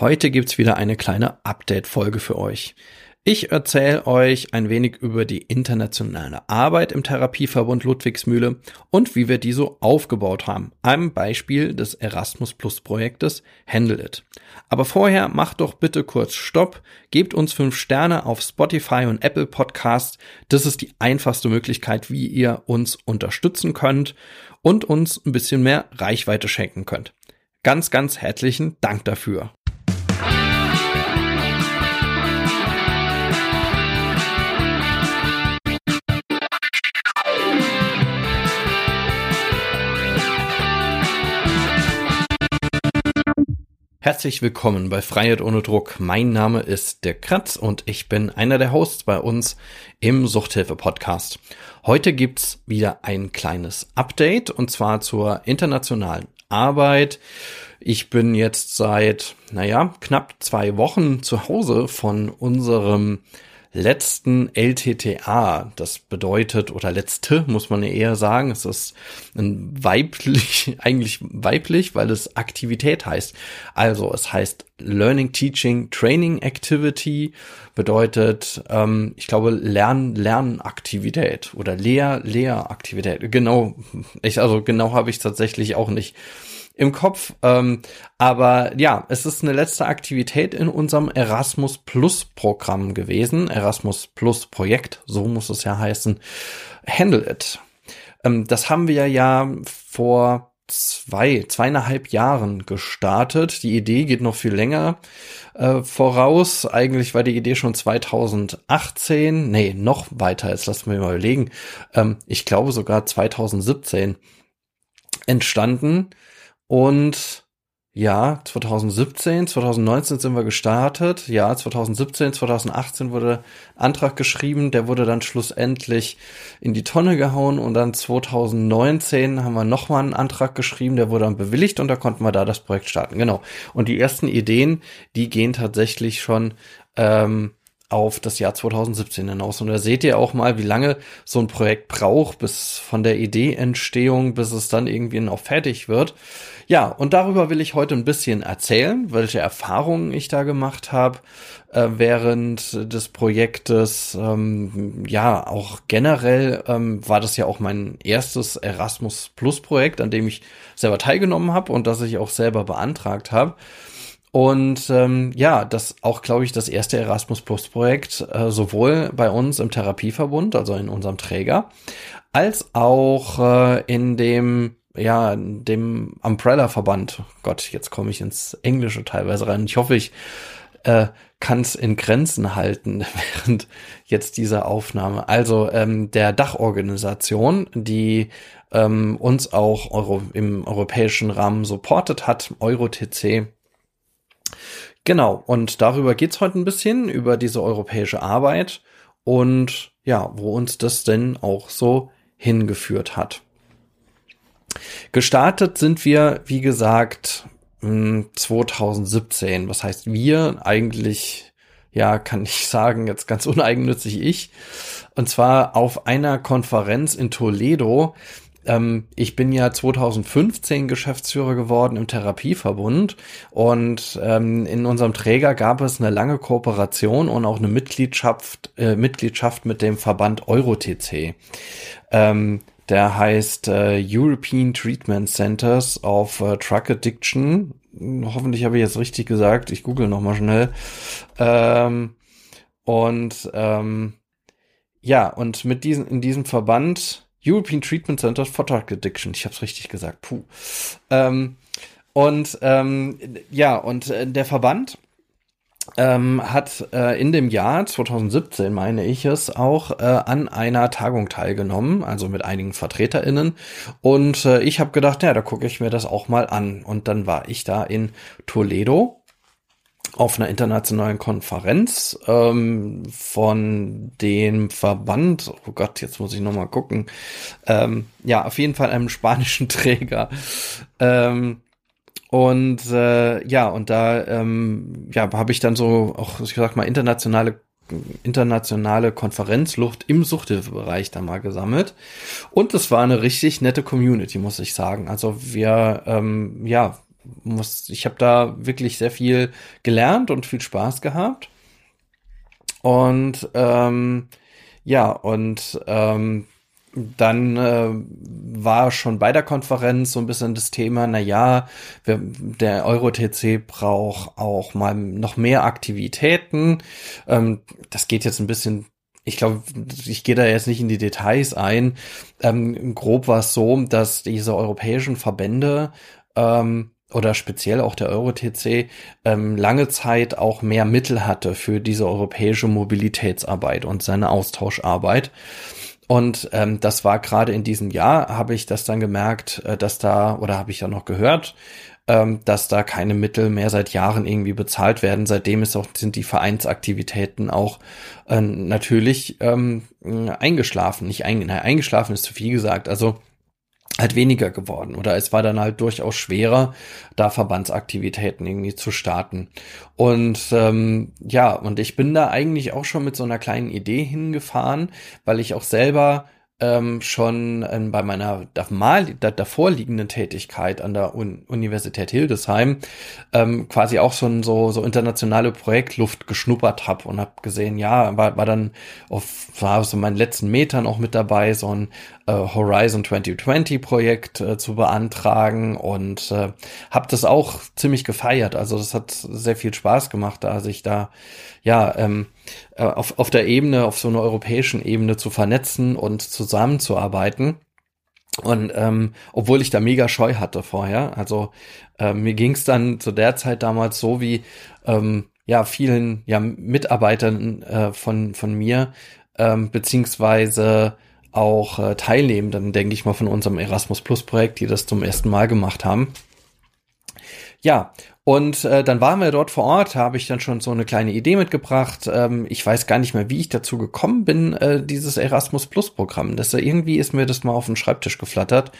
Heute gibt's wieder eine kleine Update-Folge für euch. Ich erzähle euch ein wenig über die internationale Arbeit im Therapieverbund Ludwigsmühle und wie wir die so aufgebaut haben. Einem Beispiel des Erasmus Plus Projektes Handle It. Aber vorher macht doch bitte kurz Stopp, gebt uns fünf Sterne auf Spotify und Apple Podcast. Das ist die einfachste Möglichkeit, wie ihr uns unterstützen könnt und uns ein bisschen mehr Reichweite schenken könnt. Ganz, ganz herzlichen Dank dafür. Herzlich willkommen bei Freiheit ohne Druck. Mein Name ist der Kratz und ich bin einer der Hosts bei uns im Suchthilfe Podcast. Heute gibt's wieder ein kleines Update und zwar zur internationalen Arbeit. Ich bin jetzt seit, naja, knapp zwei Wochen zu Hause von unserem letzten LTTA. Das bedeutet, oder letzte muss man eher sagen, es ist ein weiblich, eigentlich weiblich, weil es Aktivität heißt. Also es heißt Learning, Teaching, Training Activity bedeutet, ähm, ich glaube, Lern, Lernaktivität oder Lehr, Lehraktivität. Genau, ich, also genau habe ich tatsächlich auch nicht im Kopf. Ähm, aber ja, es ist eine letzte Aktivität in unserem Erasmus Plus Programm gewesen. Erasmus Plus Projekt, so muss es ja heißen. Handle It. Ähm, das haben wir ja vor zwei, zweieinhalb Jahren gestartet. Die Idee geht noch viel länger äh, voraus. Eigentlich war die Idee schon 2018, nee, noch weiter, jetzt lassen wir mal überlegen. Ähm, ich glaube sogar 2017 entstanden. Und ja, 2017, 2019 sind wir gestartet. Ja, 2017, 2018 wurde Antrag geschrieben. Der wurde dann schlussendlich in die Tonne gehauen. Und dann 2019 haben wir nochmal einen Antrag geschrieben. Der wurde dann bewilligt und da konnten wir da das Projekt starten. Genau. Und die ersten Ideen, die gehen tatsächlich schon ähm, auf das Jahr 2017 hinaus. Und da seht ihr auch mal, wie lange so ein Projekt braucht, bis von der Ideeentstehung, bis es dann irgendwie noch fertig wird. Ja, und darüber will ich heute ein bisschen erzählen, welche Erfahrungen ich da gemacht habe äh, während des Projektes. Ähm, ja, auch generell ähm, war das ja auch mein erstes Erasmus Plus Projekt, an dem ich selber teilgenommen habe und das ich auch selber beantragt habe. Und ähm, ja, das auch, glaube ich, das erste Erasmus Plus Projekt, äh, sowohl bei uns im Therapieverbund, also in unserem Träger, als auch äh, in dem ja, dem Umbrella-Verband. Gott, jetzt komme ich ins Englische teilweise rein. Ich hoffe, ich äh, kann es in Grenzen halten während jetzt dieser Aufnahme. Also ähm, der Dachorganisation, die ähm, uns auch Euro, im europäischen Rahmen supportet hat, EuroTC. Genau, und darüber geht's heute ein bisschen, über diese europäische Arbeit und ja, wo uns das denn auch so hingeführt hat. Gestartet sind wir, wie gesagt, 2017. Was heißt wir? Eigentlich, ja, kann ich sagen, jetzt ganz uneigennützig ich. Und zwar auf einer Konferenz in Toledo. Ähm, ich bin ja 2015 Geschäftsführer geworden im Therapieverbund und ähm, in unserem Träger gab es eine lange Kooperation und auch eine Mitgliedschaft, äh, Mitgliedschaft mit dem Verband EuroTC. Ähm, der heißt äh, European Treatment Centers of äh, Drug Addiction. Hoffentlich habe ich jetzt richtig gesagt. Ich google noch mal schnell. Ähm, und ähm, ja, und mit diesem in diesem Verband European Treatment Centers for Drug Addiction. Ich habe es richtig gesagt. Puh. Ähm, und ähm, ja, und äh, der Verband ähm, hat äh, in dem Jahr 2017, meine ich es, auch äh, an einer Tagung teilgenommen, also mit einigen VertreterInnen. Und äh, ich habe gedacht, ja, da gucke ich mir das auch mal an. Und dann war ich da in Toledo auf einer internationalen Konferenz ähm, von dem Verband, oh Gott, jetzt muss ich noch mal gucken, ähm, ja, auf jeden Fall einem spanischen Träger. Ähm, und äh, ja, und da ähm, ja, habe ich dann so auch, ich sag mal, internationale internationale Konferenzluft im Suchthilfebereich da mal gesammelt. Und es war eine richtig nette Community, muss ich sagen. Also wir, ähm, ja, muss, ich habe da wirklich sehr viel gelernt und viel Spaß gehabt. Und ähm, ja, und ähm, dann äh, war schon bei der Konferenz so ein bisschen das Thema, na ja, wir, der Euro-TC braucht auch mal noch mehr Aktivitäten. Ähm, das geht jetzt ein bisschen ich glaube, ich gehe da jetzt nicht in die Details ein. Ähm, grob war es so, dass diese europäischen Verbände ähm, oder speziell auch der Euro-TC ähm, lange Zeit auch mehr Mittel hatte für diese europäische Mobilitätsarbeit und seine Austauscharbeit. Und ähm, das war gerade in diesem Jahr, habe ich das dann gemerkt, äh, dass da, oder habe ich ja noch gehört, ähm, dass da keine Mittel mehr seit Jahren irgendwie bezahlt werden. Seitdem ist auch, sind die Vereinsaktivitäten auch äh, natürlich ähm, eingeschlafen. Nicht ein, nein, eingeschlafen ist zu viel gesagt. Also halt weniger geworden oder es war dann halt durchaus schwerer, da Verbandsaktivitäten irgendwie zu starten. Und ähm, ja, und ich bin da eigentlich auch schon mit so einer kleinen Idee hingefahren, weil ich auch selber ähm, schon ähm, bei meiner mal, da, davor liegenden Tätigkeit an der Un Universität Hildesheim ähm, quasi auch schon so, so internationale Projektluft geschnuppert habe und habe gesehen, ja, war, war dann auf war so meinen letzten Metern auch mit dabei, so ein äh, Horizon 2020 Projekt äh, zu beantragen und äh, habe das auch ziemlich gefeiert. Also das hat sehr viel Spaß gemacht, da sich da ja ähm, äh, auf, auf der Ebene, auf so einer europäischen Ebene zu vernetzen und zusammenzuarbeiten. Und ähm, obwohl ich da mega Scheu hatte vorher, also äh, mir ging es dann zu der Zeit damals so wie ähm, ja vielen ja Mitarbeitern äh, von von mir ähm, beziehungsweise auch äh, Teilnehmenden, denke ich mal, von unserem Erasmus Plus Projekt, die das zum ersten Mal gemacht haben. Ja, und äh, dann waren wir dort vor Ort, habe ich dann schon so eine kleine Idee mitgebracht. Ähm, ich weiß gar nicht mehr, wie ich dazu gekommen bin, äh, dieses Erasmus Plus Programm. Das äh, irgendwie ist mir das mal auf den Schreibtisch geflattert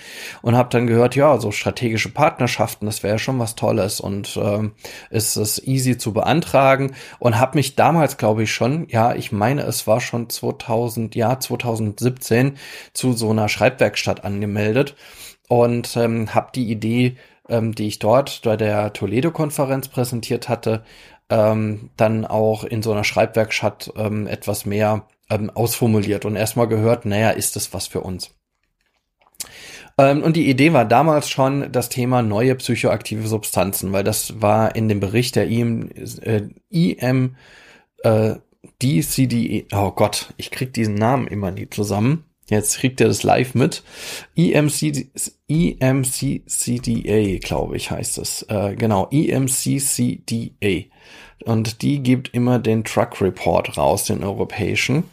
und habe dann gehört, ja, so strategische Partnerschaften, das wäre schon was Tolles und ähm, ist es easy zu beantragen und habe mich damals, glaube ich schon, ja, ich meine, es war schon 2000, ja 2017 zu so einer Schreibwerkstatt angemeldet und ähm, habe die Idee ähm, die ich dort bei der Toledo-Konferenz präsentiert hatte, ähm, dann auch in so einer Schreibwerkstatt ähm, etwas mehr ähm, ausformuliert und erstmal gehört, naja, ist das was für uns? Ähm, und die Idee war damals schon das Thema neue psychoaktive Substanzen, weil das war in dem Bericht der IM, äh, IM äh, DCDE, oh Gott, ich krieg diesen Namen immer nie zusammen. Jetzt kriegt er das live mit. EMC, EMCCDA, glaube ich, heißt es. Äh, genau, EMCCDA. Und die gibt immer den Truck Report raus, den europäischen.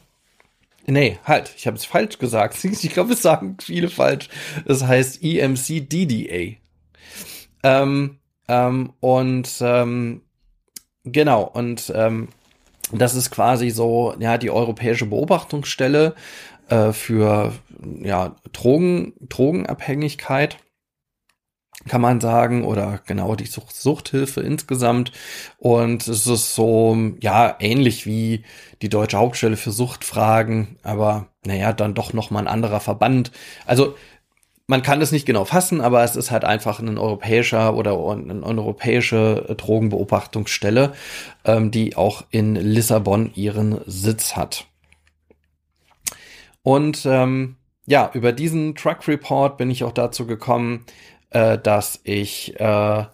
Nee, halt, ich habe es falsch gesagt. Ich glaube, es sagen viele falsch. Das heißt EMCDDA. Ähm, ähm, und ähm, genau, und ähm, das ist quasi so, ja, die europäische Beobachtungsstelle äh, für ja, Drogen, Drogenabhängigkeit kann man sagen, oder genau die Sucht, Suchthilfe insgesamt. Und es ist so, ja, ähnlich wie die Deutsche Hauptstelle für Suchtfragen, aber naja, dann doch nochmal ein anderer Verband. Also man kann das nicht genau fassen, aber es ist halt einfach ein europäischer oder eine europäische Drogenbeobachtungsstelle, ähm, die auch in Lissabon ihren Sitz hat. Und ähm, ja, über diesen Truck Report bin ich auch dazu gekommen, äh, dass ich, äh,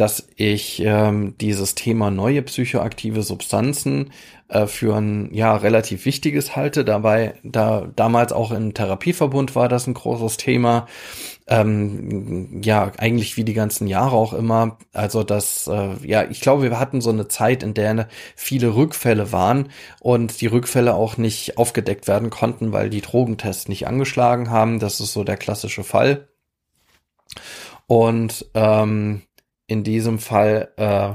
dass ich ähm, dieses Thema neue psychoaktive Substanzen äh, für ein ja relativ wichtiges halte. Dabei, da damals auch im Therapieverbund war das ein großes Thema ähm, ja, eigentlich wie die ganzen Jahre auch immer. Also das, äh, ja, ich glaube, wir hatten so eine Zeit, in der viele Rückfälle waren und die Rückfälle auch nicht aufgedeckt werden konnten, weil die Drogentests nicht angeschlagen haben. Das ist so der klassische Fall. Und ähm, in diesem Fall, äh,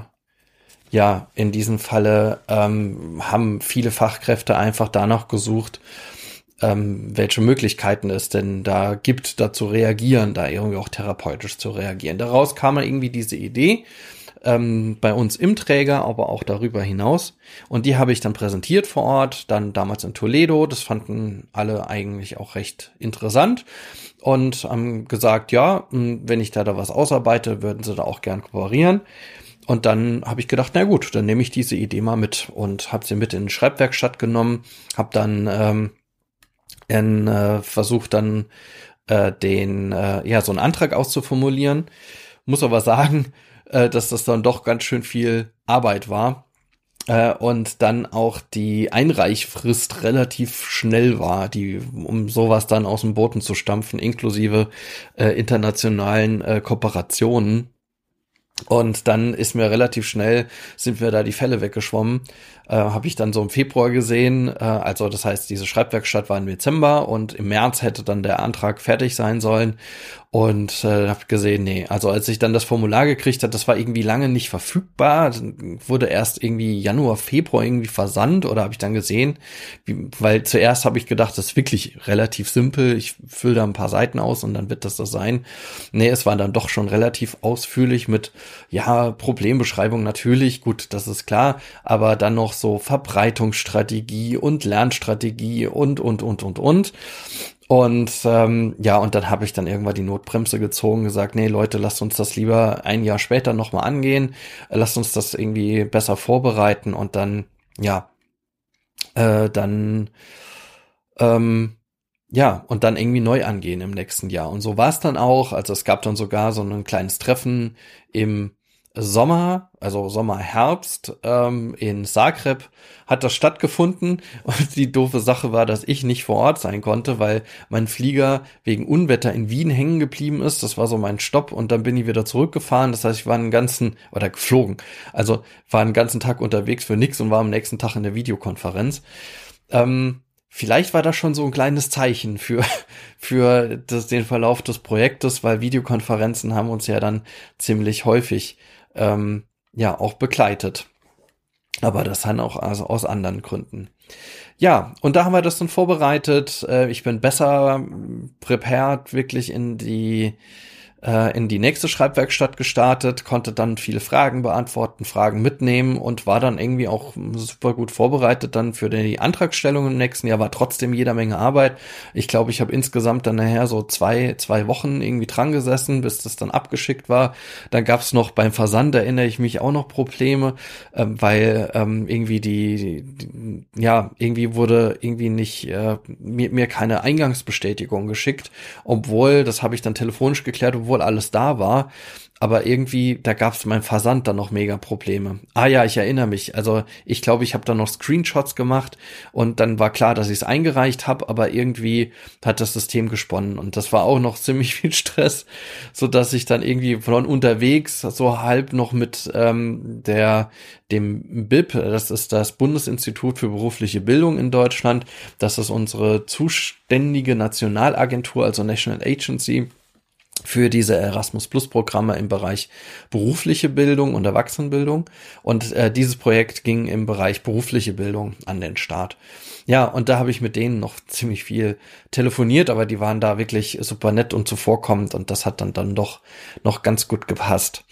ja, in diesem Falle ähm, haben viele Fachkräfte einfach danach gesucht, ähm, welche Möglichkeiten es denn da gibt, da zu reagieren, da irgendwie auch therapeutisch zu reagieren. Daraus kam irgendwie diese Idee, ähm, bei uns im Träger, aber auch darüber hinaus. Und die habe ich dann präsentiert vor Ort, dann damals in Toledo. Das fanden alle eigentlich auch recht interessant und haben gesagt, ja, wenn ich da da was ausarbeite, würden sie da auch gern kooperieren. Und dann habe ich gedacht, na gut, dann nehme ich diese Idee mal mit und habe sie mit in die Schreibwerkstatt genommen, habe dann ähm, in, äh, versucht dann äh, den äh, ja so einen Antrag auszuformulieren. Muss aber sagen, äh, dass das dann doch ganz schön viel Arbeit war äh, und dann auch die Einreichfrist relativ schnell war, die um sowas dann aus dem Boden zu stampfen, inklusive äh, internationalen äh, Kooperationen. Und dann ist mir relativ schnell, sind wir da die Fälle weggeschwommen. Äh, Habe ich dann so im Februar gesehen. Äh, also das heißt, diese Schreibwerkstatt war im Dezember und im März hätte dann der Antrag fertig sein sollen. Und äh, habe gesehen, nee, also als ich dann das Formular gekriegt hat, das war irgendwie lange nicht verfügbar, wurde erst irgendwie Januar, Februar irgendwie versandt oder habe ich dann gesehen, wie, weil zuerst habe ich gedacht, das ist wirklich relativ simpel, ich fülle da ein paar Seiten aus und dann wird das das sein. Nee, es war dann doch schon relativ ausführlich mit, ja, Problembeschreibung natürlich, gut, das ist klar, aber dann noch so Verbreitungsstrategie und Lernstrategie und, und, und, und, und. Und ähm, ja, und dann habe ich dann irgendwann die Notbremse gezogen, gesagt, nee Leute, lasst uns das lieber ein Jahr später nochmal angehen, lasst uns das irgendwie besser vorbereiten und dann, ja, äh, dann, ähm, ja, und dann irgendwie neu angehen im nächsten Jahr. Und so war es dann auch. Also es gab dann sogar so ein kleines Treffen im Sommer, also Sommer, Herbst ähm, in Zagreb hat das stattgefunden und die doofe Sache war, dass ich nicht vor Ort sein konnte, weil mein Flieger wegen Unwetter in Wien hängen geblieben ist. Das war so mein Stopp und dann bin ich wieder zurückgefahren. Das heißt, ich war einen ganzen oder geflogen, also war einen ganzen Tag unterwegs für nix und war am nächsten Tag in der Videokonferenz. Ähm, Vielleicht war das schon so ein kleines Zeichen für, für das, den Verlauf des Projektes, weil Videokonferenzen haben uns ja dann ziemlich häufig ähm, ja auch begleitet. Aber das dann auch also aus anderen Gründen. Ja, und da haben wir das dann vorbereitet. Äh, ich bin besser prepared wirklich in die äh, in die nächste Schreibwerkstatt gestartet, konnte dann viele Fragen beantworten, Fragen mitnehmen und war dann irgendwie auch super gut vorbereitet dann für die Antragstellung im nächsten Jahr, war trotzdem jeder Menge Arbeit. Ich glaube, ich habe insgesamt dann nachher so zwei, zwei Wochen irgendwie dran gesessen, bis das dann abgeschickt war. Dann gab es noch beim Versand, erinnere ich mich, auch noch Probleme, ähm, weil ähm, irgendwie die, die, ja, irgendwie wurde irgendwie nicht äh, mir, mir keine Eingangsbestätigung geschickt, obwohl, das habe ich dann telefonisch geklärt, obwohl obwohl alles da war. Aber irgendwie, da gab es beim Versand dann noch mega Probleme. Ah ja, ich erinnere mich. Also ich glaube, ich habe da noch Screenshots gemacht und dann war klar, dass ich es eingereicht habe, aber irgendwie hat das System gesponnen und das war auch noch ziemlich viel Stress, so dass ich dann irgendwie von unterwegs so halb noch mit ähm, der dem BIP, das ist das Bundesinstitut für berufliche Bildung in Deutschland, das ist unsere zuständige Nationalagentur, also National Agency für diese Erasmus Plus Programme im Bereich berufliche Bildung und Erwachsenenbildung. Und äh, dieses Projekt ging im Bereich berufliche Bildung an den Start. Ja, und da habe ich mit denen noch ziemlich viel telefoniert, aber die waren da wirklich super nett und zuvorkommend und das hat dann dann doch noch ganz gut gepasst.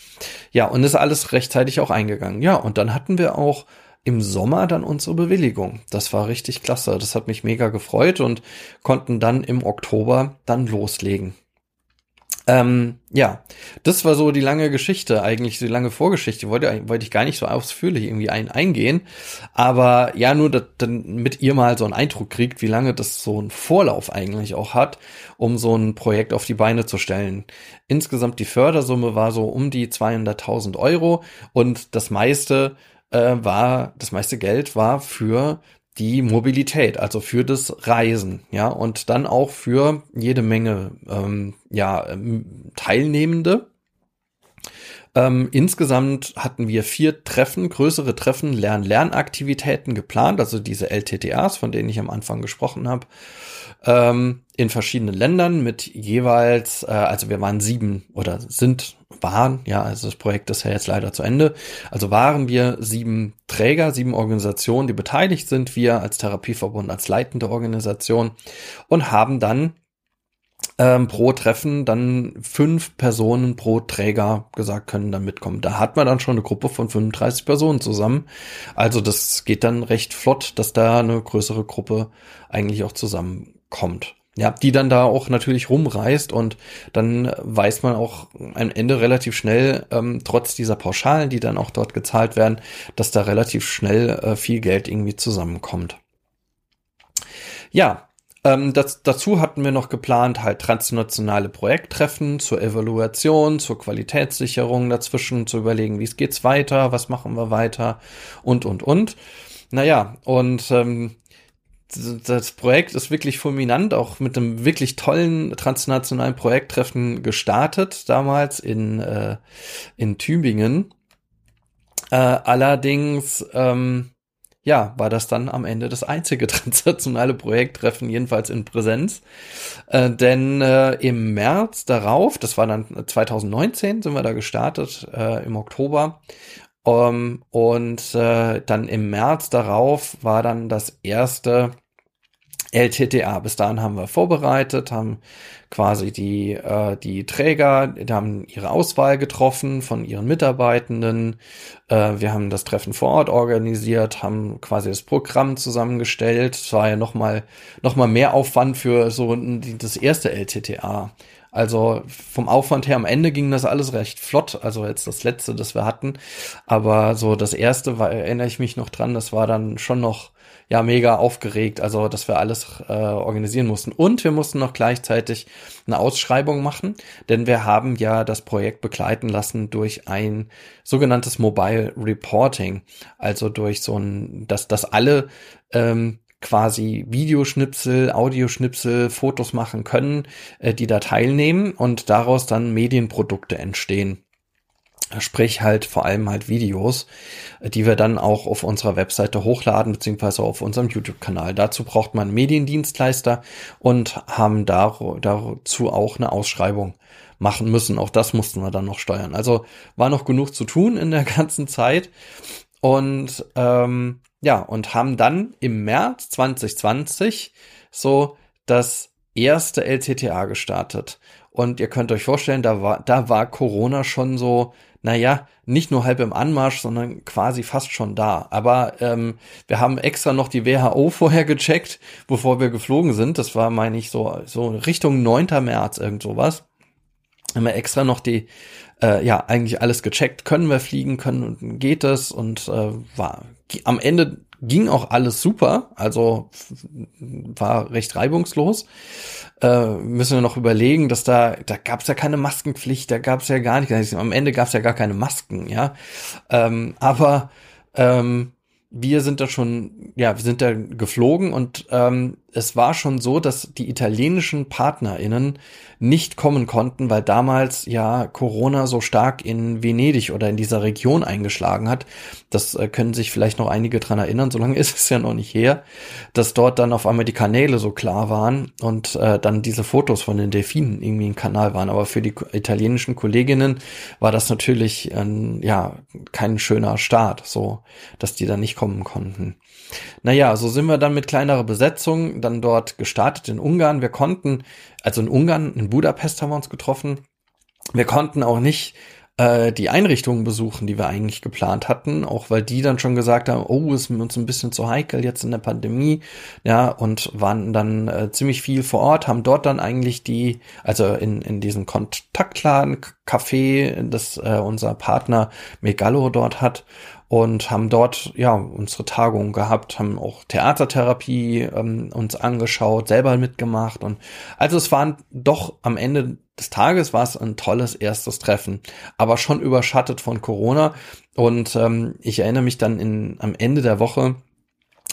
Ja, und ist alles rechtzeitig auch eingegangen. Ja, und dann hatten wir auch im Sommer dann unsere Bewilligung. Das war richtig klasse. Das hat mich mega gefreut und konnten dann im Oktober dann loslegen. Ähm, ja, das war so die lange Geschichte, eigentlich die lange Vorgeschichte. Wollte, wollte ich gar nicht so ausführlich irgendwie ein, eingehen. Aber ja, nur, dass dann mit ihr mal so einen Eindruck kriegt, wie lange das so ein Vorlauf eigentlich auch hat, um so ein Projekt auf die Beine zu stellen. Insgesamt die Fördersumme war so um die 200.000 Euro und das meiste äh, war, das meiste Geld war für die Mobilität, also für das Reisen, ja, und dann auch für jede Menge ähm, ja, ähm, Teilnehmende. Ähm, insgesamt hatten wir vier Treffen, größere Treffen, Lern-Lernaktivitäten geplant, also diese LTTAs, von denen ich am Anfang gesprochen habe ähm, in verschiedenen Ländern mit jeweils, äh, also wir waren sieben oder sind, waren, ja, also das Projekt ist ja jetzt leider zu Ende, also waren wir sieben Träger, sieben Organisationen, die beteiligt sind, wir als Therapieverbund, als leitende Organisation und haben dann ähm, pro Treffen dann fünf Personen pro Träger gesagt können dann mitkommen. Da hat man dann schon eine Gruppe von 35 Personen zusammen. Also das geht dann recht flott, dass da eine größere Gruppe eigentlich auch zusammenkommt. Ja, die dann da auch natürlich rumreist und dann weiß man auch am Ende relativ schnell, ähm, trotz dieser Pauschalen, die dann auch dort gezahlt werden, dass da relativ schnell äh, viel Geld irgendwie zusammenkommt. Ja, ähm, das, dazu hatten wir noch geplant, halt transnationale Projekttreffen zur Evaluation, zur Qualitätssicherung dazwischen zu überlegen, wie es geht's weiter, was machen wir weiter und, und, und. Naja, und ähm, das Projekt ist wirklich fulminant, auch mit einem wirklich tollen transnationalen Projekttreffen gestartet, damals in, äh, in Tübingen. Äh, allerdings, ähm, ja, war das dann am Ende das einzige transnationale Projekttreffen, jedenfalls in Präsenz. Äh, denn äh, im März darauf, das war dann 2019, sind wir da gestartet, äh, im Oktober. Ähm, und äh, dann im März darauf war dann das erste LTTA. Bis dahin haben wir vorbereitet, haben quasi die, äh, die Träger, die haben ihre Auswahl getroffen von ihren Mitarbeitenden. Äh, wir haben das Treffen vor Ort organisiert, haben quasi das Programm zusammengestellt. Es war ja nochmal noch mal mehr Aufwand für so das erste LTTA. Also vom Aufwand her am Ende ging das alles recht flott. Also jetzt das letzte, das wir hatten. Aber so das erste war, erinnere ich mich noch dran, das war dann schon noch ja mega aufgeregt, also dass wir alles äh, organisieren mussten. Und wir mussten noch gleichzeitig eine Ausschreibung machen, denn wir haben ja das Projekt begleiten lassen durch ein sogenanntes Mobile Reporting, also durch so ein, dass, dass alle ähm, quasi Videoschnipsel, Audioschnipsel, Fotos machen können, äh, die da teilnehmen und daraus dann Medienprodukte entstehen. Sprich halt vor allem halt Videos, die wir dann auch auf unserer Webseite hochladen, beziehungsweise auf unserem YouTube-Kanal. Dazu braucht man Mediendienstleister und haben dazu auch eine Ausschreibung machen müssen. Auch das mussten wir dann noch steuern. Also war noch genug zu tun in der ganzen Zeit. Und ähm, ja, und haben dann im März 2020 so das erste LTTA gestartet. Und ihr könnt euch vorstellen, da war, da war Corona schon so naja, nicht nur halb im Anmarsch, sondern quasi fast schon da. Aber ähm, wir haben extra noch die WHO vorher gecheckt, bevor wir geflogen sind. Das war, meine ich, so, so Richtung 9. März, irgend sowas. Haben wir extra noch die, äh, ja, eigentlich alles gecheckt. Können wir fliegen, können, geht es? Und äh, war am Ende ging auch alles super, also war recht reibungslos. Äh, müssen wir noch überlegen, dass da, da gab es ja keine Maskenpflicht, da gab es ja gar nicht, am Ende gab es ja gar keine Masken, ja. Ähm, aber ähm, wir sind da schon, ja, wir sind da geflogen und ähm, es war schon so, dass die italienischen PartnerInnen nicht kommen konnten, weil damals ja Corona so stark in Venedig oder in dieser Region eingeschlagen hat. Das äh, können sich vielleicht noch einige dran erinnern, so lange ist es ja noch nicht her, dass dort dann auf einmal die Kanäle so klar waren und äh, dann diese Fotos von den Delfinen irgendwie im Kanal waren. Aber für die italienischen Kolleginnen war das natürlich äh, ja kein schöner Start, so dass die da nicht kommen konnten. Naja, so sind wir dann mit kleinerer Besetzung dann dort gestartet in Ungarn. Wir konnten, also in Ungarn, in Budapest haben wir uns getroffen. Wir konnten auch nicht äh, die Einrichtungen besuchen, die wir eigentlich geplant hatten, auch weil die dann schon gesagt haben, oh, ist uns ein bisschen zu heikel jetzt in der Pandemie, ja, und waren dann äh, ziemlich viel vor Ort, haben dort dann eigentlich die, also in, in diesem Kontaktladen, Café, das äh, unser Partner Megalo dort hat und haben dort ja unsere Tagung gehabt, haben auch Theatertherapie ähm, uns angeschaut, selber mitgemacht und also es waren doch am Ende des Tages war es ein tolles erstes Treffen, aber schon überschattet von Corona und ähm, ich erinnere mich dann in am Ende der Woche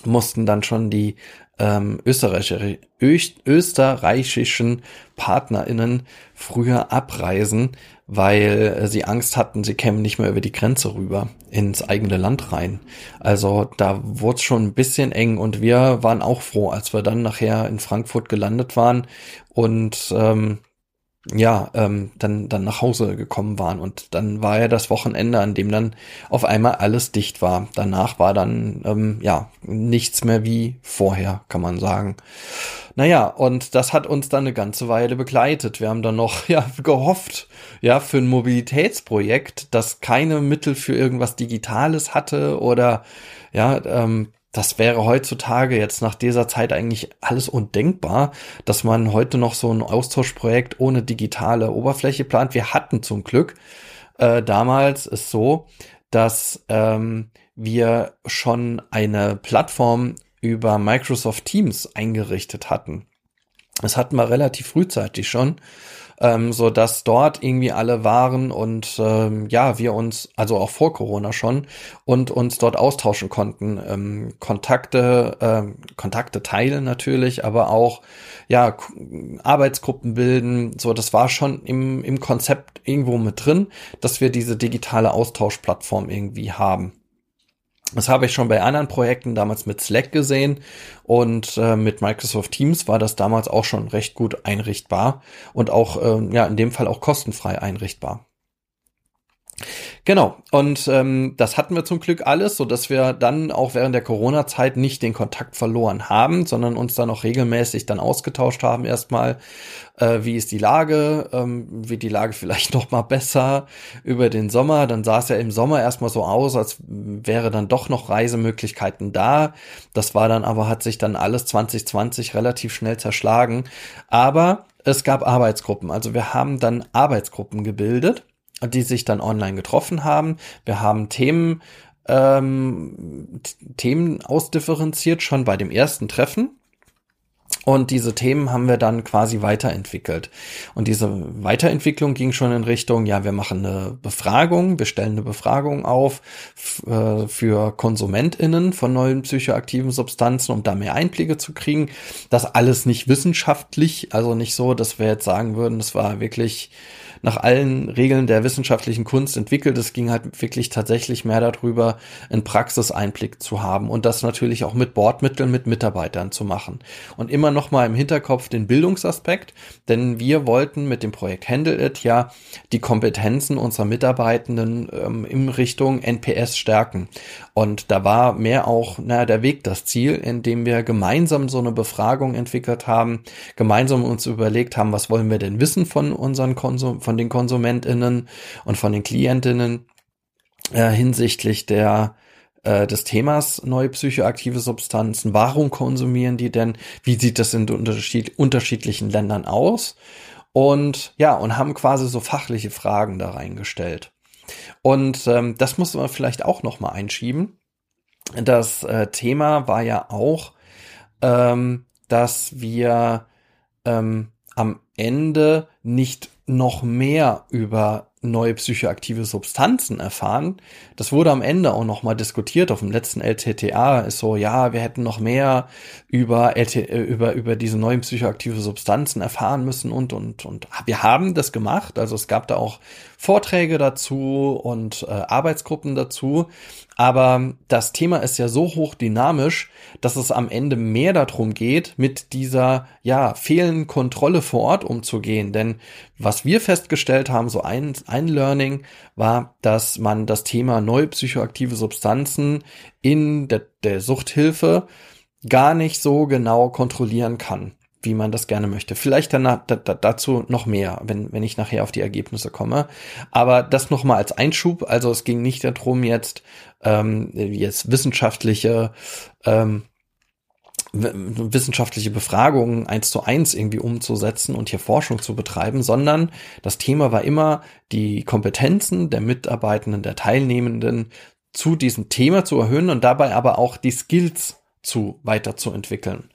mussten dann schon die ähm, österreichische, österreichischen PartnerInnen früher abreisen, weil sie Angst hatten, sie kämen nicht mehr über die Grenze rüber ins eigene Land rein. Also da wurde es schon ein bisschen eng und wir waren auch froh, als wir dann nachher in Frankfurt gelandet waren und ähm, ja, ähm, dann, dann nach Hause gekommen waren. Und dann war ja das Wochenende, an dem dann auf einmal alles dicht war. Danach war dann, ähm, ja, nichts mehr wie vorher, kann man sagen. Naja, und das hat uns dann eine ganze Weile begleitet. Wir haben dann noch, ja, gehofft, ja, für ein Mobilitätsprojekt, das keine Mittel für irgendwas Digitales hatte oder, ja, ähm, das wäre heutzutage jetzt nach dieser Zeit eigentlich alles undenkbar, dass man heute noch so ein Austauschprojekt ohne digitale Oberfläche plant. Wir hatten zum Glück äh, damals ist so, dass ähm, wir schon eine Plattform über Microsoft Teams eingerichtet hatten. Das hatten wir relativ frühzeitig schon ähm, so dass dort irgendwie alle waren und ähm, ja, wir uns, also auch vor Corona schon, und uns dort austauschen konnten. Ähm, Kontakte, ähm, Kontakte teilen natürlich, aber auch ja, Arbeitsgruppen bilden. So, das war schon im, im Konzept irgendwo mit drin, dass wir diese digitale Austauschplattform irgendwie haben. Das habe ich schon bei anderen Projekten damals mit Slack gesehen und äh, mit Microsoft Teams war das damals auch schon recht gut einrichtbar und auch äh, ja in dem Fall auch kostenfrei einrichtbar. Genau, und ähm, das hatten wir zum Glück alles, so dass wir dann auch während der Corona-Zeit nicht den Kontakt verloren haben, sondern uns dann auch regelmäßig dann ausgetauscht haben erstmal, äh, wie ist die Lage, ähm, wird die Lage vielleicht noch mal besser über den Sommer. Dann sah es ja im Sommer erstmal so aus, als wäre dann doch noch Reisemöglichkeiten da. Das war dann aber, hat sich dann alles 2020 relativ schnell zerschlagen. Aber es gab Arbeitsgruppen, also wir haben dann Arbeitsgruppen gebildet die sich dann online getroffen haben. Wir haben Themen, ähm, Themen ausdifferenziert schon bei dem ersten Treffen. Und diese Themen haben wir dann quasi weiterentwickelt. Und diese Weiterentwicklung ging schon in Richtung, ja, wir machen eine Befragung, wir stellen eine Befragung auf äh, für KonsumentInnen von neuen psychoaktiven Substanzen, um da mehr Einblicke zu kriegen. Das alles nicht wissenschaftlich, also nicht so, dass wir jetzt sagen würden, das war wirklich nach allen Regeln der wissenschaftlichen Kunst entwickelt. Es ging halt wirklich tatsächlich mehr darüber, einen Praxiseinblick zu haben und das natürlich auch mit Bordmitteln, mit Mitarbeitern zu machen. Und immer noch mal im Hinterkopf den Bildungsaspekt, denn wir wollten mit dem Projekt Handle It ja die Kompetenzen unserer Mitarbeitenden ähm, in Richtung NPS stärken. Und da war mehr auch, naja, der Weg das Ziel, indem wir gemeinsam so eine Befragung entwickelt haben, gemeinsam uns überlegt haben, was wollen wir denn wissen von unseren Konsum von den KonsumentInnen und von den KlientInnen äh, hinsichtlich der äh, des Themas neue psychoaktive Substanzen. Warum konsumieren die denn? Wie sieht das in unterschied unterschiedlichen Ländern aus? Und ja, und haben quasi so fachliche Fragen da reingestellt. Und ähm, das muss man vielleicht auch noch mal einschieben. Das äh, Thema war ja auch, ähm, dass wir ähm, am Ende nicht noch mehr über neue psychoaktive Substanzen erfahren. Das wurde am Ende auch noch mal diskutiert auf dem letzten LTTA. Ist so, ja, wir hätten noch mehr über LT, äh, über über diese neuen psychoaktive Substanzen erfahren müssen und und und wir haben das gemacht. Also es gab da auch Vorträge dazu und äh, Arbeitsgruppen dazu. Aber das Thema ist ja so hoch dynamisch, dass es am Ende mehr darum geht, mit dieser, ja, fehlenden Kontrolle vor Ort umzugehen. Denn was wir festgestellt haben, so ein, ein Learning, war, dass man das Thema neue psychoaktive Substanzen in der, der Suchthilfe gar nicht so genau kontrollieren kann wie man das gerne möchte. Vielleicht dann da, da, dazu noch mehr, wenn, wenn ich nachher auf die Ergebnisse komme. Aber das nochmal als Einschub. Also es ging nicht darum, jetzt, ähm, jetzt wissenschaftliche ähm, wissenschaftliche Befragungen eins zu eins irgendwie umzusetzen und hier Forschung zu betreiben, sondern das Thema war immer die Kompetenzen der Mitarbeitenden, der Teilnehmenden zu diesem Thema zu erhöhen und dabei aber auch die Skills zu weiterzuentwickeln.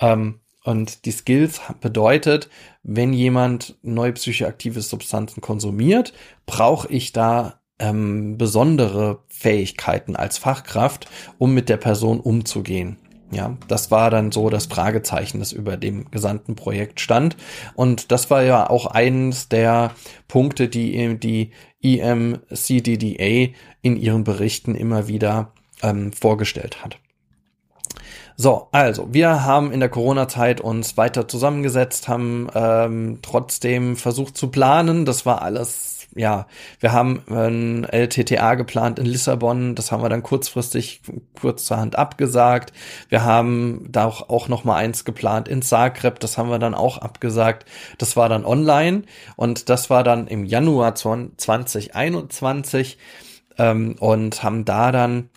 Ähm, und die Skills bedeutet, wenn jemand neue psychoaktive Substanzen konsumiert, brauche ich da ähm, besondere Fähigkeiten als Fachkraft, um mit der Person umzugehen. Ja, das war dann so das Fragezeichen, das über dem gesamten Projekt stand. Und das war ja auch eines der Punkte, die die EMCDDA in ihren Berichten immer wieder ähm, vorgestellt hat. So, also wir haben in der Corona-Zeit uns weiter zusammengesetzt, haben ähm, trotzdem versucht zu planen. Das war alles ja, wir haben ein LTTA geplant in Lissabon, das haben wir dann kurzfristig kurzerhand abgesagt. Wir haben da auch, auch noch mal eins geplant in Zagreb, das haben wir dann auch abgesagt. Das war dann online und das war dann im Januar 2021 ähm, und haben da dann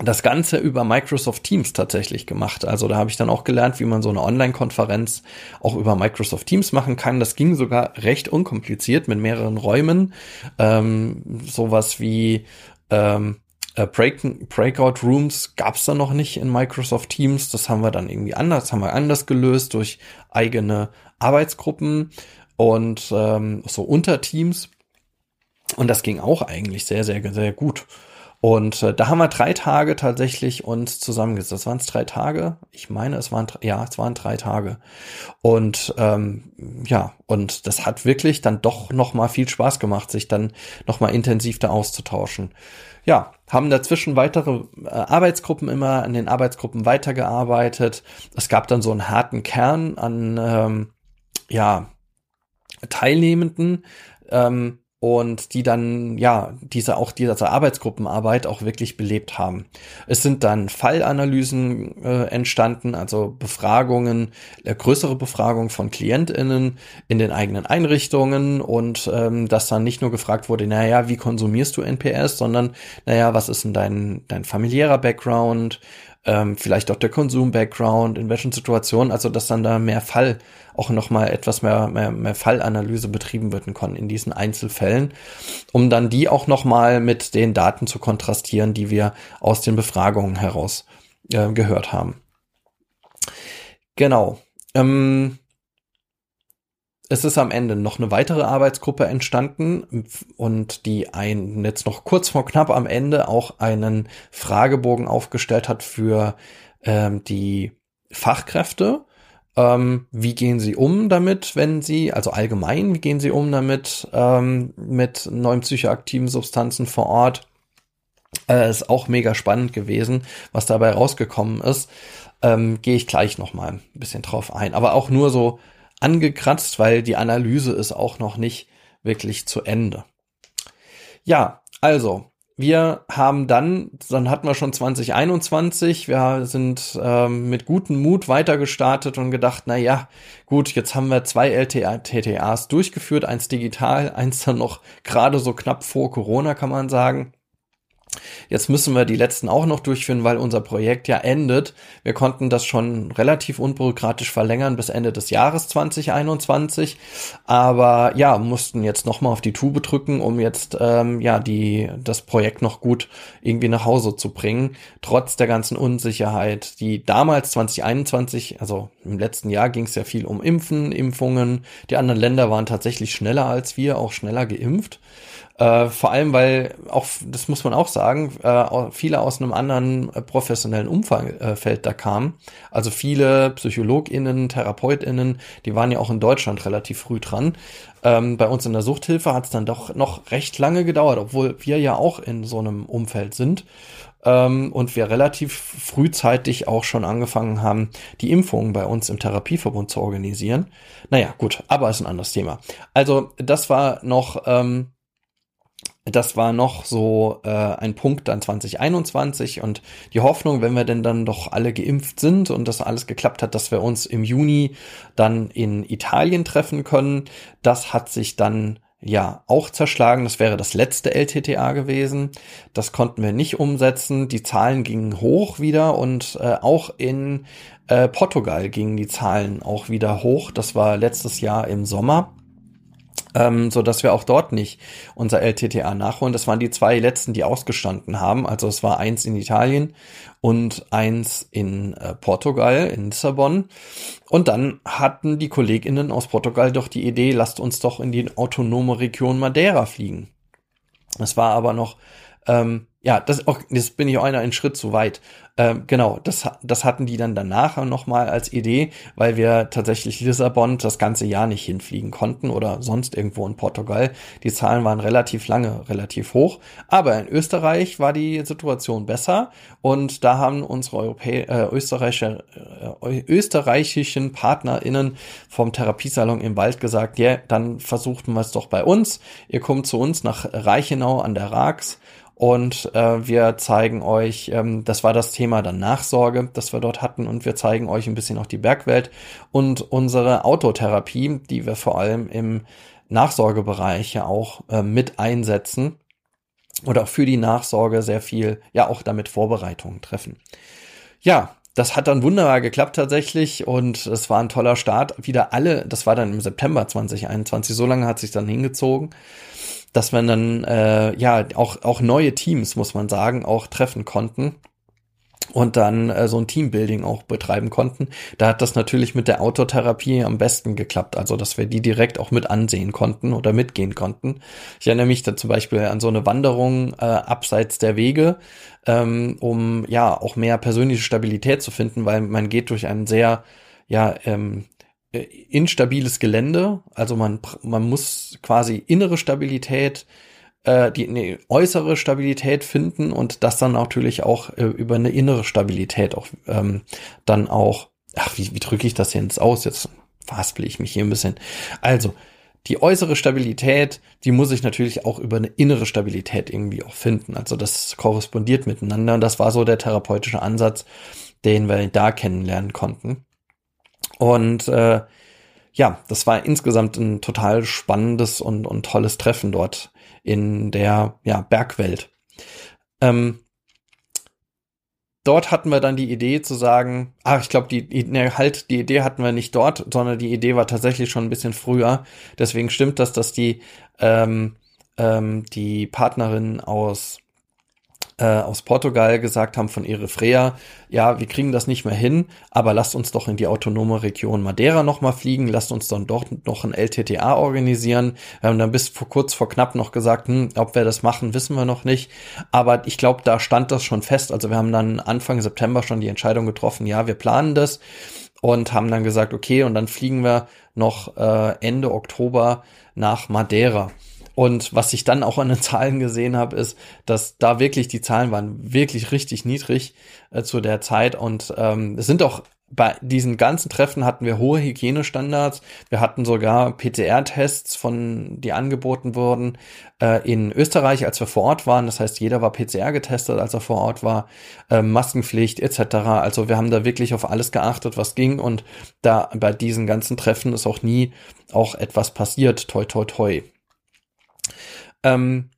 das Ganze über Microsoft Teams tatsächlich gemacht. Also da habe ich dann auch gelernt, wie man so eine Online-Konferenz auch über Microsoft Teams machen kann. Das ging sogar recht unkompliziert mit mehreren Räumen. Ähm, sowas wie ähm, äh, Break Breakout Rooms gab es da noch nicht in Microsoft Teams. Das haben wir dann irgendwie anders, haben wir anders gelöst durch eigene Arbeitsgruppen und ähm, so Unterteams. Und das ging auch eigentlich sehr, sehr, sehr gut. Und äh, da haben wir drei Tage tatsächlich uns zusammengesetzt. Das waren es drei Tage. Ich meine, es waren ja, es waren drei Tage. Und ähm, ja, und das hat wirklich dann doch noch mal viel Spaß gemacht, sich dann noch mal intensiv da auszutauschen. Ja, haben dazwischen weitere äh, Arbeitsgruppen immer an den Arbeitsgruppen weitergearbeitet. Es gab dann so einen harten Kern an ähm, ja Teilnehmenden. Ähm, und die dann ja diese auch diese Arbeitsgruppenarbeit auch wirklich belebt haben. Es sind dann Fallanalysen äh, entstanden, also Befragungen, äh, größere Befragungen von Klientinnen in den eigenen Einrichtungen und ähm, dass dann nicht nur gefragt wurde, naja, wie konsumierst du NPS, sondern naja, was ist denn dein dein familiärer Background, ähm, vielleicht auch der Konsum-Background, in welchen Situationen, also dass dann da mehr Fall, auch nochmal etwas mehr, mehr, mehr Fallanalyse betrieben werden kann in diesen Einzelfällen, um dann die auch nochmal mit den Daten zu kontrastieren, die wir aus den Befragungen heraus äh, gehört haben. Genau. Ähm, es ist am Ende noch eine weitere Arbeitsgruppe entstanden und die ein, jetzt noch kurz vor knapp am Ende auch einen Fragebogen aufgestellt hat für ähm, die Fachkräfte. Ähm, wie gehen sie um damit, wenn sie, also allgemein, wie gehen sie um damit ähm, mit neuen psychoaktiven Substanzen vor Ort? Äh, ist auch mega spannend gewesen, was dabei rausgekommen ist. Ähm, Gehe ich gleich noch mal ein bisschen drauf ein. Aber auch nur so angekratzt, weil die Analyse ist auch noch nicht wirklich zu Ende. Ja, also, wir haben dann, dann hatten wir schon 2021, wir sind ähm, mit gutem Mut weitergestartet und gedacht, na ja, gut, jetzt haben wir zwei LTAs durchgeführt, eins digital, eins dann noch gerade so knapp vor Corona, kann man sagen. Jetzt müssen wir die letzten auch noch durchführen, weil unser Projekt ja endet. Wir konnten das schon relativ unbürokratisch verlängern bis Ende des Jahres 2021, aber ja, mussten jetzt nochmal auf die Tube drücken, um jetzt ähm, ja die das Projekt noch gut irgendwie nach Hause zu bringen, trotz der ganzen Unsicherheit, die damals 2021, also im letzten Jahr ging es ja viel um Impfen, Impfungen. Die anderen Länder waren tatsächlich schneller als wir, auch schneller geimpft. Äh, vor allem, weil auch, das muss man auch sagen, äh, viele aus einem anderen äh, professionellen Umfeld da kamen. Also viele PsychologInnen, TherapeutInnen, die waren ja auch in Deutschland relativ früh dran. Ähm, bei uns in der Suchthilfe hat es dann doch noch recht lange gedauert, obwohl wir ja auch in so einem Umfeld sind. Ähm, und wir relativ frühzeitig auch schon angefangen haben, die Impfungen bei uns im Therapieverbund zu organisieren. Naja, gut, aber ist ein anderes Thema. Also das war noch ähm, das war noch so äh, ein Punkt dann 2021 und die Hoffnung, wenn wir denn dann doch alle geimpft sind und das alles geklappt hat, dass wir uns im Juni dann in Italien treffen können, das hat sich dann ja auch zerschlagen. Das wäre das letzte LTTA gewesen. Das konnten wir nicht umsetzen. Die Zahlen gingen hoch wieder und äh, auch in äh, Portugal gingen die Zahlen auch wieder hoch. Das war letztes Jahr im Sommer ähm, so dass wir auch dort nicht unser LTTA nachholen. Das waren die zwei letzten, die ausgestanden haben. Also es war eins in Italien und eins in äh, Portugal, in Lissabon. Und dann hatten die KollegInnen aus Portugal doch die Idee, lasst uns doch in die autonome Region Madeira fliegen. Es war aber noch ähm, ja, das, auch, jetzt bin ich auch einer einen Schritt zu weit. Ähm, genau, das, das hatten die dann danach nochmal als Idee, weil wir tatsächlich Lissabon das ganze Jahr nicht hinfliegen konnten oder sonst irgendwo in Portugal. Die Zahlen waren relativ lange, relativ hoch. Aber in Österreich war die Situation besser und da haben unsere Europä äh, österreichische, äh, österreichischen PartnerInnen vom Therapiesalon im Wald gesagt, ja, yeah, dann versuchten wir es doch bei uns. Ihr kommt zu uns nach Reichenau an der Rax und äh, wir zeigen euch, ähm, das war das Thema dann Nachsorge, das wir dort hatten. Und wir zeigen euch ein bisschen auch die Bergwelt und unsere Autotherapie, die wir vor allem im Nachsorgebereich ja auch äh, mit einsetzen oder auch für die Nachsorge sehr viel, ja auch damit Vorbereitungen treffen. Ja, das hat dann wunderbar geklappt tatsächlich und es war ein toller Start. Wieder alle, das war dann im September 2021, so lange hat sich dann hingezogen dass man dann äh, ja auch auch neue Teams muss man sagen auch treffen konnten und dann äh, so ein Teambuilding auch betreiben konnten. Da hat das natürlich mit der Autotherapie am besten geklappt, also dass wir die direkt auch mit ansehen konnten oder mitgehen konnten. Ich erinnere mich da zum Beispiel an so eine Wanderung äh, abseits der Wege, ähm, um ja auch mehr persönliche Stabilität zu finden, weil man geht durch einen sehr ja ähm, äh, instabiles Gelände. Also man, man muss quasi innere Stabilität, äh, die nee, äußere Stabilität finden und das dann natürlich auch äh, über eine innere Stabilität auch ähm, dann auch, ach, wie, wie drücke ich das jetzt aus? Jetzt verhaspel ich mich hier ein bisschen. Also, die äußere Stabilität, die muss ich natürlich auch über eine innere Stabilität irgendwie auch finden. Also das korrespondiert miteinander. Und das war so der therapeutische Ansatz, den wir da kennenlernen konnten. Und äh, ja, das war insgesamt ein total spannendes und, und tolles Treffen dort in der ja, Bergwelt. Ähm, dort hatten wir dann die Idee zu sagen, ah, ich glaube, die, ne, halt, die Idee hatten wir nicht dort, sondern die Idee war tatsächlich schon ein bisschen früher. Deswegen stimmt das, dass die, ähm, ähm, die Partnerin aus äh, aus Portugal gesagt haben von Eritrea, ja, wir kriegen das nicht mehr hin, aber lasst uns doch in die autonome Region Madeira nochmal fliegen, lasst uns dann dort noch ein LTTA organisieren. Wir haben dann bis vor kurz vor knapp noch gesagt, hm, ob wir das machen, wissen wir noch nicht. Aber ich glaube, da stand das schon fest. Also wir haben dann Anfang September schon die Entscheidung getroffen, ja, wir planen das und haben dann gesagt, okay, und dann fliegen wir noch äh, Ende Oktober nach Madeira. Und was ich dann auch an den Zahlen gesehen habe, ist, dass da wirklich die Zahlen waren wirklich richtig niedrig äh, zu der Zeit. Und ähm, es sind auch bei diesen ganzen Treffen hatten wir hohe Hygienestandards. Wir hatten sogar PCR-Tests von, die angeboten wurden äh, in Österreich, als wir vor Ort waren. Das heißt, jeder war PCR getestet, als er vor Ort war. Äh, Maskenpflicht etc. Also wir haben da wirklich auf alles geachtet, was ging. Und da bei diesen ganzen Treffen ist auch nie auch etwas passiert. Toi, toi, toi. Ähm,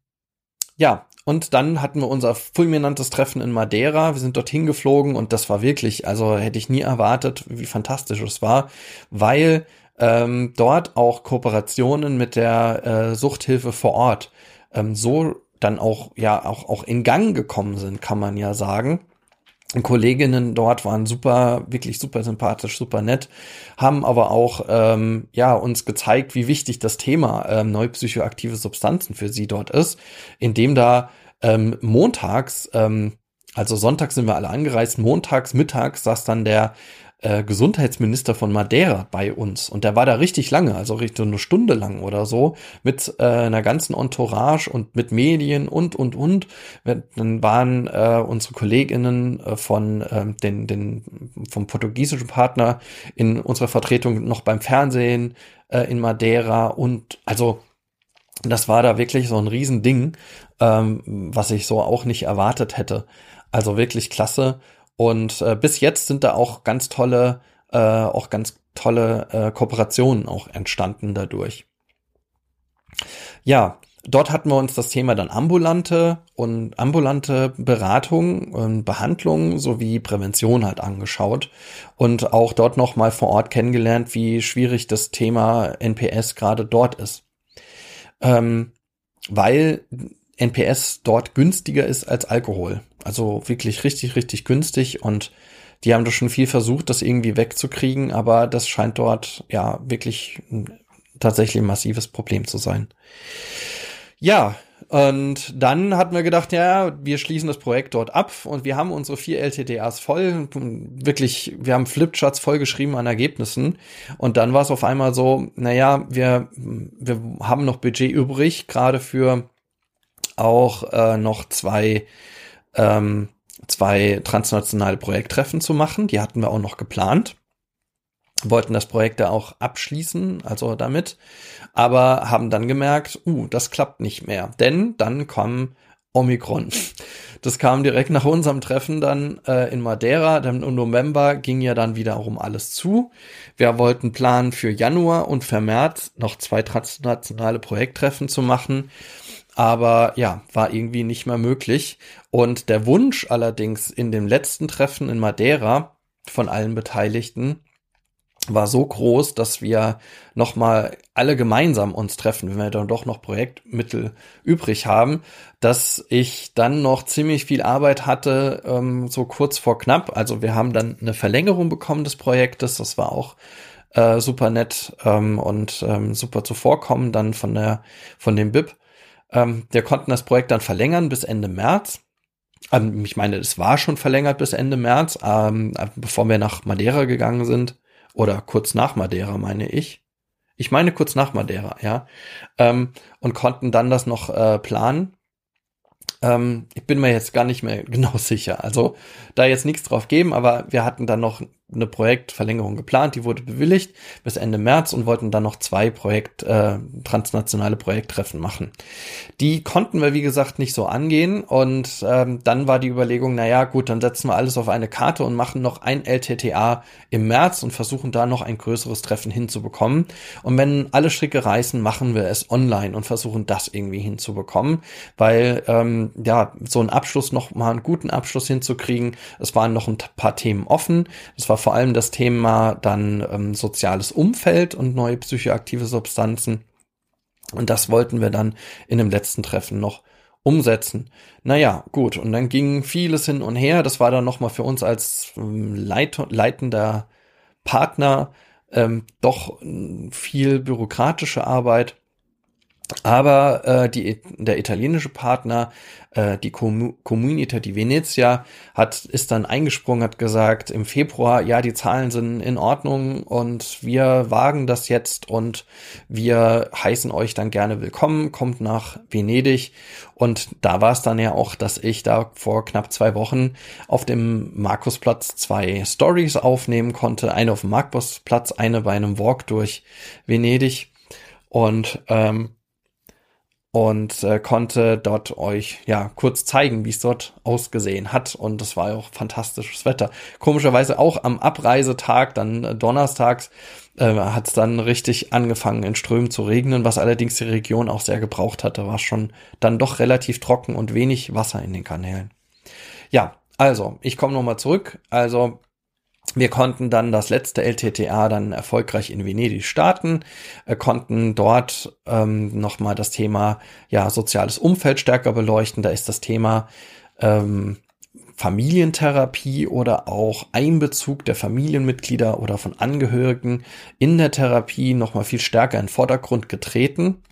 ja, und dann hatten wir unser fulminantes Treffen in Madeira. Wir sind dorthin geflogen und das war wirklich, also hätte ich nie erwartet, wie fantastisch es war, weil ähm, dort auch Kooperationen mit der äh, Suchthilfe vor Ort ähm, so dann auch ja auch auch in Gang gekommen sind, kann man ja sagen. Kolleginnen dort waren super, wirklich super sympathisch, super nett, haben aber auch ähm, ja uns gezeigt, wie wichtig das Thema ähm, neupsychoaktive Substanzen für sie dort ist, indem da ähm, montags, ähm, also sonntags sind wir alle angereist, montags mittags saß dann der äh, Gesundheitsminister von Madeira bei uns und der war da richtig lange, also richtig eine Stunde lang oder so, mit äh, einer ganzen Entourage und mit Medien und und und. Dann waren äh, unsere Kolleginnen äh, von äh, den, den vom portugiesischen Partner in unserer Vertretung noch beim Fernsehen äh, in Madeira und also das war da wirklich so ein Riesending, ähm, was ich so auch nicht erwartet hätte. Also wirklich klasse. Und äh, bis jetzt sind da auch ganz tolle, äh, auch ganz tolle äh, Kooperationen auch entstanden dadurch. Ja, dort hatten wir uns das Thema dann ambulante und ambulante Beratung und Behandlung sowie Prävention halt angeschaut und auch dort nochmal vor Ort kennengelernt, wie schwierig das Thema NPS gerade dort ist. Ähm, weil NPS dort günstiger ist als Alkohol. Also wirklich richtig, richtig günstig und die haben da schon viel versucht, das irgendwie wegzukriegen, aber das scheint dort ja wirklich tatsächlich ein massives Problem zu sein. Ja, Und dann hatten wir gedacht, ja, wir schließen das Projekt dort ab und wir haben unsere vier LTDAs voll, wirklich, wir haben Flipcharts vollgeschrieben an Ergebnissen. Und dann war es auf einmal so, naja, wir, wir haben noch Budget übrig, gerade für auch äh, noch zwei, ähm, zwei transnationale Projekttreffen zu machen. Die hatten wir auch noch geplant wollten das Projekt da auch abschließen, also damit, aber haben dann gemerkt, uh, das klappt nicht mehr, denn dann kam Omikron. Das kam direkt nach unserem Treffen dann äh, in Madeira. Dann im November ging ja dann wieder um alles zu. Wir wollten planen für Januar und für März noch zwei transnationale Projekttreffen zu machen. Aber ja, war irgendwie nicht mehr möglich. Und der Wunsch allerdings in dem letzten Treffen in Madeira von allen Beteiligten war so groß, dass wir nochmal alle gemeinsam uns treffen, wenn wir dann doch noch Projektmittel übrig haben, dass ich dann noch ziemlich viel Arbeit hatte, ähm, so kurz vor knapp. Also wir haben dann eine Verlängerung bekommen des Projektes, das war auch äh, super nett ähm, und ähm, super zuvorkommen dann von der von dem BIP. Ähm, wir konnten das Projekt dann verlängern bis Ende März. Ähm, ich meine, es war schon verlängert bis Ende März, ähm, bevor wir nach Madeira gegangen sind. Oder kurz nach Madeira, meine ich. Ich meine kurz nach Madeira, ja. Ähm, und konnten dann das noch äh, planen. Ähm, ich bin mir jetzt gar nicht mehr genau sicher. Also da jetzt nichts drauf geben, aber wir hatten dann noch eine Projektverlängerung geplant, die wurde bewilligt bis Ende März und wollten dann noch zwei Projekt, äh, transnationale Projekttreffen machen. Die konnten wir, wie gesagt, nicht so angehen und ähm, dann war die Überlegung, naja, gut, dann setzen wir alles auf eine Karte und machen noch ein LTTA im März und versuchen da noch ein größeres Treffen hinzubekommen. Und wenn alle Stricke reißen, machen wir es online und versuchen das irgendwie hinzubekommen, weil ähm, ja, so einen Abschluss noch einen guten Abschluss hinzukriegen, es waren noch ein paar Themen offen, es war vor allem das Thema dann ähm, soziales Umfeld und neue psychoaktive Substanzen. Und das wollten wir dann in dem letzten Treffen noch umsetzen. Naja, gut. Und dann ging vieles hin und her. Das war dann nochmal für uns als ähm, Leit leitender Partner ähm, doch viel bürokratische Arbeit. Aber äh, die, der italienische Partner, äh, die Com Comunità di Venezia, hat, ist dann eingesprungen, hat gesagt im Februar, ja, die Zahlen sind in Ordnung und wir wagen das jetzt und wir heißen euch dann gerne willkommen, kommt nach Venedig. Und da war es dann ja auch, dass ich da vor knapp zwei Wochen auf dem Markusplatz zwei Stories aufnehmen konnte. Eine auf dem Markusplatz, eine bei einem Walk durch Venedig. Und ähm, und äh, konnte dort euch ja kurz zeigen, wie es dort ausgesehen hat. Und das war auch fantastisches Wetter. Komischerweise auch am Abreisetag, dann äh, donnerstags, äh, hat es dann richtig angefangen in Strömen zu regnen, was allerdings die Region auch sehr gebraucht hatte. War schon dann doch relativ trocken und wenig Wasser in den Kanälen. Ja, also, ich komme nochmal zurück. Also, wir konnten dann das letzte LTTA dann erfolgreich in Venedig starten, äh, konnten dort ähm, nochmal das Thema ja soziales Umfeld stärker beleuchten. Da ist das Thema ähm, Familientherapie oder auch Einbezug der Familienmitglieder oder von Angehörigen in der Therapie nochmal viel stärker in den Vordergrund getreten.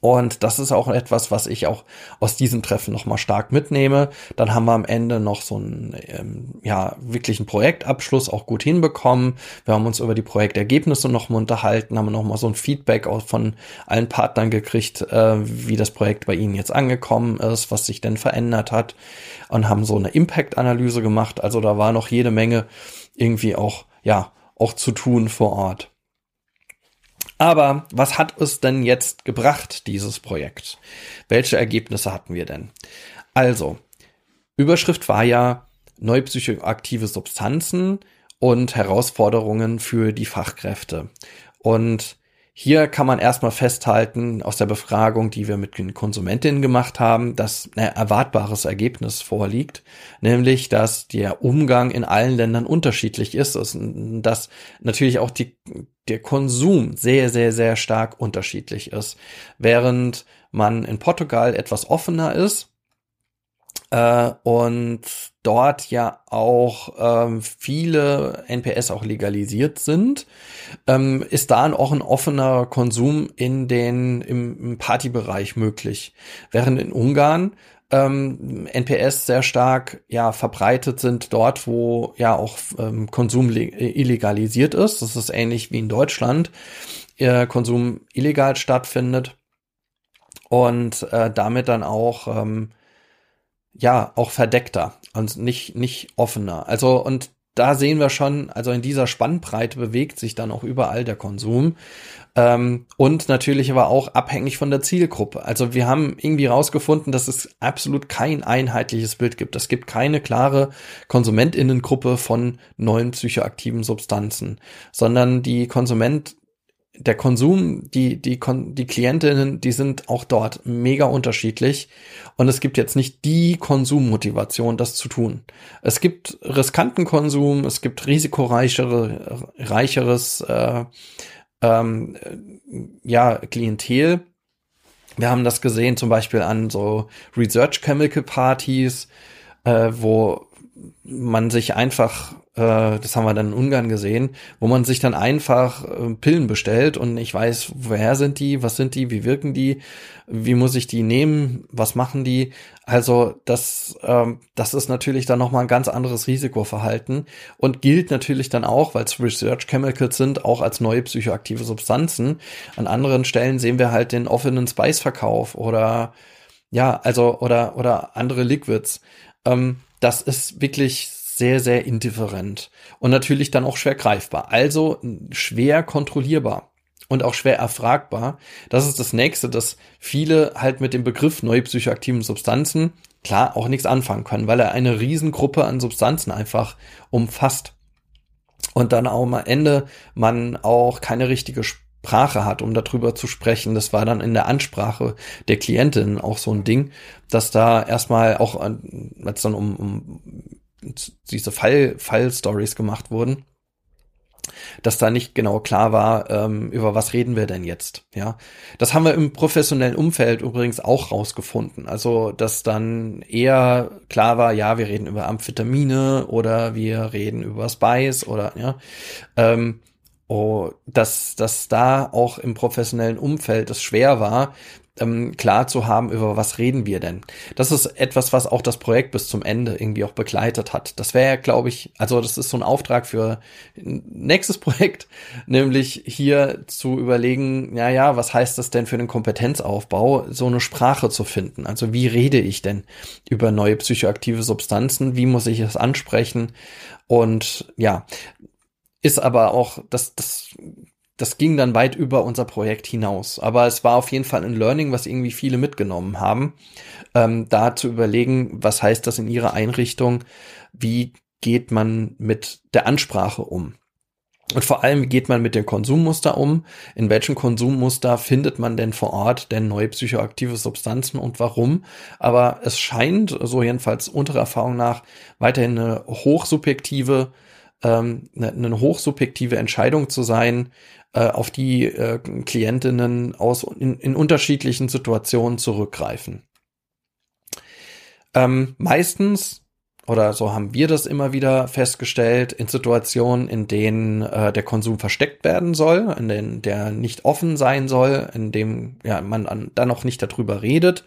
Und das ist auch etwas, was ich auch aus diesem Treffen nochmal stark mitnehme. Dann haben wir am Ende noch so einen, ähm, ja, wirklichen Projektabschluss auch gut hinbekommen. Wir haben uns über die Projektergebnisse nochmal unterhalten, haben nochmal so ein Feedback auch von allen Partnern gekriegt, äh, wie das Projekt bei ihnen jetzt angekommen ist, was sich denn verändert hat und haben so eine Impact-Analyse gemacht. Also da war noch jede Menge irgendwie auch, ja, auch zu tun vor Ort. Aber was hat es denn jetzt gebracht, dieses Projekt? Welche Ergebnisse hatten wir denn? Also, Überschrift war ja neupsychoaktive Substanzen und Herausforderungen für die Fachkräfte. Und hier kann man erstmal festhalten aus der Befragung, die wir mit den Konsumentinnen gemacht haben, dass ein erwartbares Ergebnis vorliegt, nämlich dass der Umgang in allen Ländern unterschiedlich ist, dass natürlich auch die, der Konsum sehr, sehr, sehr stark unterschiedlich ist. Während man in Portugal etwas offener ist, äh, und dort ja auch ähm, viele NPS auch legalisiert sind, ähm, ist da auch ein offener Konsum in den im, im Partybereich möglich. Während in Ungarn ähm, NPS sehr stark ja verbreitet sind dort, wo ja auch ähm, Konsum illegalisiert ist. Das ist ähnlich wie in Deutschland. Äh, Konsum illegal stattfindet und äh, damit dann auch ähm, ja auch verdeckter und nicht nicht offener. Also und da sehen wir schon, also in dieser Spannbreite bewegt sich dann auch überall der Konsum. Ähm, und natürlich aber auch abhängig von der Zielgruppe. Also wir haben irgendwie rausgefunden, dass es absolut kein einheitliches Bild gibt. Es gibt keine klare Konsumentinnengruppe von neuen psychoaktiven Substanzen, sondern die Konsument der Konsum, die, die, die Klientinnen, die sind auch dort mega unterschiedlich. Und es gibt jetzt nicht die Konsummotivation, das zu tun. Es gibt riskanten Konsum, es gibt risikoreichere, reicheres, äh, ähm, ja, Klientel. Wir haben das gesehen zum Beispiel an so Research Chemical Partys, äh, wo man sich einfach äh, das haben wir dann in Ungarn gesehen, wo man sich dann einfach äh, Pillen bestellt und ich weiß, woher sind die, was sind die, wie wirken die, wie muss ich die nehmen, was machen die. Also das, ähm, das ist natürlich dann nochmal ein ganz anderes Risikoverhalten und gilt natürlich dann auch, weil es Research Chemicals sind, auch als neue psychoaktive Substanzen. An anderen Stellen sehen wir halt den offenen Spice-Verkauf oder ja, also oder oder andere Liquids. Ähm, das ist wirklich sehr, sehr indifferent und natürlich dann auch schwer greifbar. Also schwer kontrollierbar und auch schwer erfragbar. Das ist das nächste, dass viele halt mit dem Begriff neue psychoaktiven Substanzen klar auch nichts anfangen können, weil er eine Riesengruppe an Substanzen einfach umfasst. Und dann auch am Ende man auch keine richtige Sprache hat, um darüber zu sprechen. Das war dann in der Ansprache der Klientin auch so ein Ding, dass da erstmal auch, als dann um, um diese Fall, Fall-Stories gemacht wurden, dass da nicht genau klar war, ähm, über was reden wir denn jetzt. Ja, das haben wir im professionellen Umfeld übrigens auch rausgefunden. Also, dass dann eher klar war, ja, wir reden über Amphetamine oder wir reden über Spice oder ja, ähm, oh, dass, dass da auch im professionellen Umfeld es schwer war, ähm, klar zu haben, über was reden wir denn. Das ist etwas, was auch das Projekt bis zum Ende irgendwie auch begleitet hat. Das wäre, glaube ich, also das ist so ein Auftrag für nächstes Projekt, nämlich hier zu überlegen, ja, ja, was heißt das denn für den Kompetenzaufbau, so eine Sprache zu finden? Also wie rede ich denn über neue psychoaktive Substanzen? Wie muss ich es ansprechen? Und ja, ist aber auch, das, das das ging dann weit über unser Projekt hinaus. Aber es war auf jeden Fall ein Learning, was irgendwie viele mitgenommen haben, ähm, da zu überlegen, was heißt das in ihrer Einrichtung, wie geht man mit der Ansprache um. Und vor allem, wie geht man mit dem Konsummuster um? In welchem Konsummuster findet man denn vor Ort denn neue psychoaktive Substanzen und warum? Aber es scheint, so jedenfalls unserer Erfahrung nach, weiterhin eine hochsubjektive, ähm, eine, eine hochsubjektive Entscheidung zu sein, äh, auf die äh, Klientinnen aus in, in unterschiedlichen Situationen zurückgreifen. Ähm, meistens oder so haben wir das immer wieder festgestellt, in Situationen, in denen äh, der Konsum versteckt werden soll, in denen der nicht offen sein soll, in dem ja, man an, dann noch nicht darüber redet.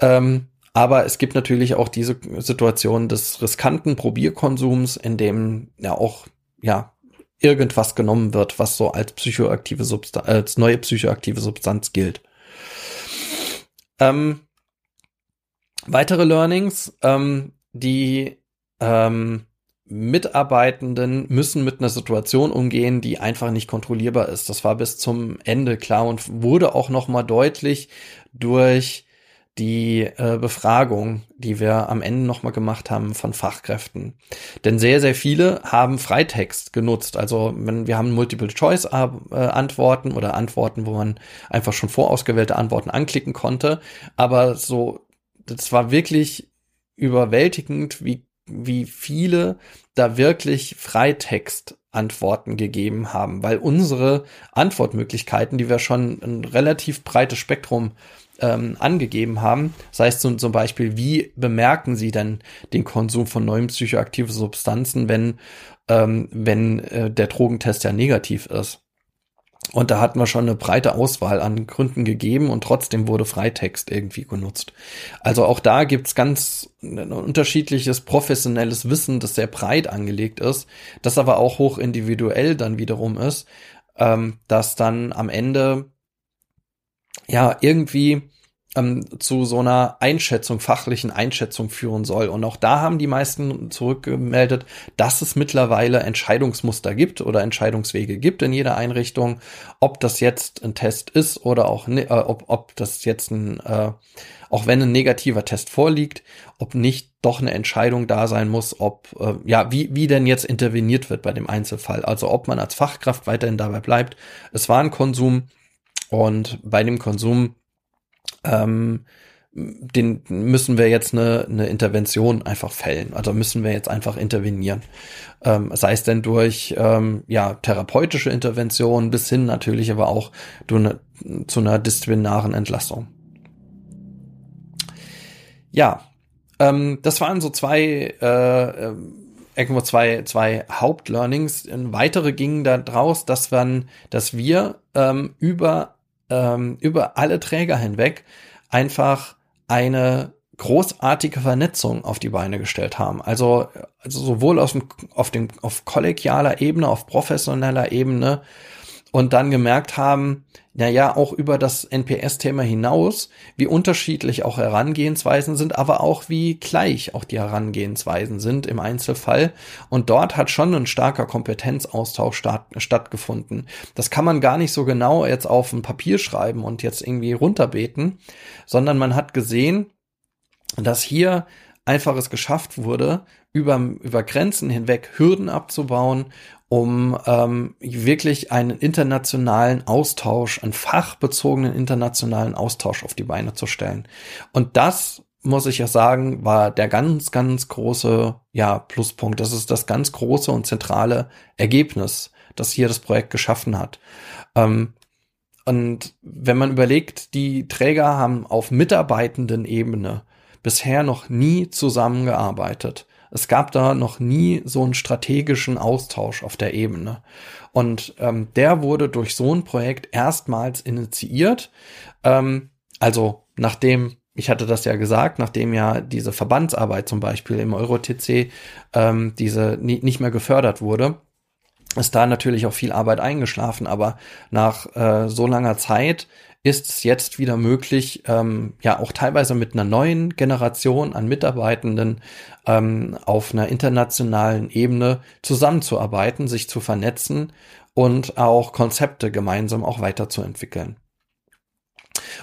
Ähm, aber es gibt natürlich auch diese Situation des riskanten Probierkonsums, in dem ja auch ja irgendwas genommen wird, was so als psychoaktive Substanz, als neue psychoaktive Substanz gilt. Ähm, weitere Learnings, ähm, die ähm, Mitarbeitenden müssen mit einer Situation umgehen, die einfach nicht kontrollierbar ist. Das war bis zum Ende klar und wurde auch noch mal deutlich durch die äh, Befragung, die wir am Ende nochmal gemacht haben von Fachkräften. Denn sehr, sehr viele haben Freitext genutzt. Also wenn, wir haben Multiple-Choice-Antworten äh, oder Antworten, wo man einfach schon vorausgewählte Antworten anklicken konnte. Aber so, das war wirklich überwältigend, wie wie viele da wirklich Freitext-Antworten gegeben haben, weil unsere Antwortmöglichkeiten, die wir schon ein relativ breites Spektrum ähm, angegeben haben, das heißt zum, zum Beispiel, wie bemerken Sie denn den Konsum von neuen psychoaktiven Substanzen, wenn, ähm, wenn äh, der Drogentest ja negativ ist? Und da hatten wir schon eine breite Auswahl an Gründen gegeben und trotzdem wurde Freitext irgendwie genutzt. Also auch da gibt's ganz unterschiedliches professionelles Wissen, das sehr breit angelegt ist, das aber auch hoch individuell dann wiederum ist, ähm, dass dann am Ende ja irgendwie ähm, zu so einer Einschätzung, fachlichen Einschätzung führen soll. Und auch da haben die meisten zurückgemeldet, dass es mittlerweile Entscheidungsmuster gibt oder Entscheidungswege gibt in jeder Einrichtung, ob das jetzt ein Test ist oder auch äh, ob, ob das jetzt ein, äh, auch wenn ein negativer Test vorliegt, ob nicht doch eine Entscheidung da sein muss, ob äh, ja wie wie denn jetzt interveniert wird bei dem Einzelfall. Also ob man als Fachkraft weiterhin dabei bleibt. Es war ein Konsum und bei dem Konsum ähm, den müssen wir jetzt eine, eine Intervention einfach fällen. Also müssen wir jetzt einfach intervenieren. Ähm, sei es denn durch ähm, ja, therapeutische Intervention bis hin natürlich aber auch eine, zu einer disziplinaren Entlassung. Ja, ähm, das waren so zwei äh, äh irgendwo zwei, zwei Hauptlearnings. Weitere gingen da draus, dass, wir, dass wir ähm, über, ähm, über alle Träger hinweg einfach eine großartige Vernetzung auf die Beine gestellt haben. Also, also sowohl auf, dem, auf, dem, auf kollegialer Ebene, auf professioneller Ebene und dann gemerkt haben, na ja, auch über das NPS-Thema hinaus, wie unterschiedlich auch Herangehensweisen sind, aber auch wie gleich auch die Herangehensweisen sind im Einzelfall. Und dort hat schon ein starker Kompetenzaustausch statt, stattgefunden. Das kann man gar nicht so genau jetzt auf ein Papier schreiben und jetzt irgendwie runterbeten, sondern man hat gesehen, dass hier einfach es geschafft wurde, über, über Grenzen hinweg Hürden abzubauen um ähm, wirklich einen internationalen Austausch, einen fachbezogenen internationalen Austausch auf die Beine zu stellen. Und das muss ich ja sagen, war der ganz, ganz große, ja, Pluspunkt. Das ist das ganz große und zentrale Ergebnis, das hier das Projekt geschaffen hat. Ähm, und wenn man überlegt, die Träger haben auf mitarbeitenden Ebene bisher noch nie zusammengearbeitet. Es gab da noch nie so einen strategischen Austausch auf der Ebene. Und ähm, der wurde durch so ein Projekt erstmals initiiert. Ähm, also nachdem ich hatte das ja gesagt, nachdem ja diese Verbandsarbeit zum Beispiel im Euro-TC ähm, diese nie, nicht mehr gefördert wurde, ist da natürlich auch viel Arbeit eingeschlafen. Aber nach äh, so langer Zeit ist es jetzt wieder möglich, ähm, ja auch teilweise mit einer neuen Generation an Mitarbeitenden ähm, auf einer internationalen Ebene zusammenzuarbeiten, sich zu vernetzen und auch Konzepte gemeinsam auch weiterzuentwickeln.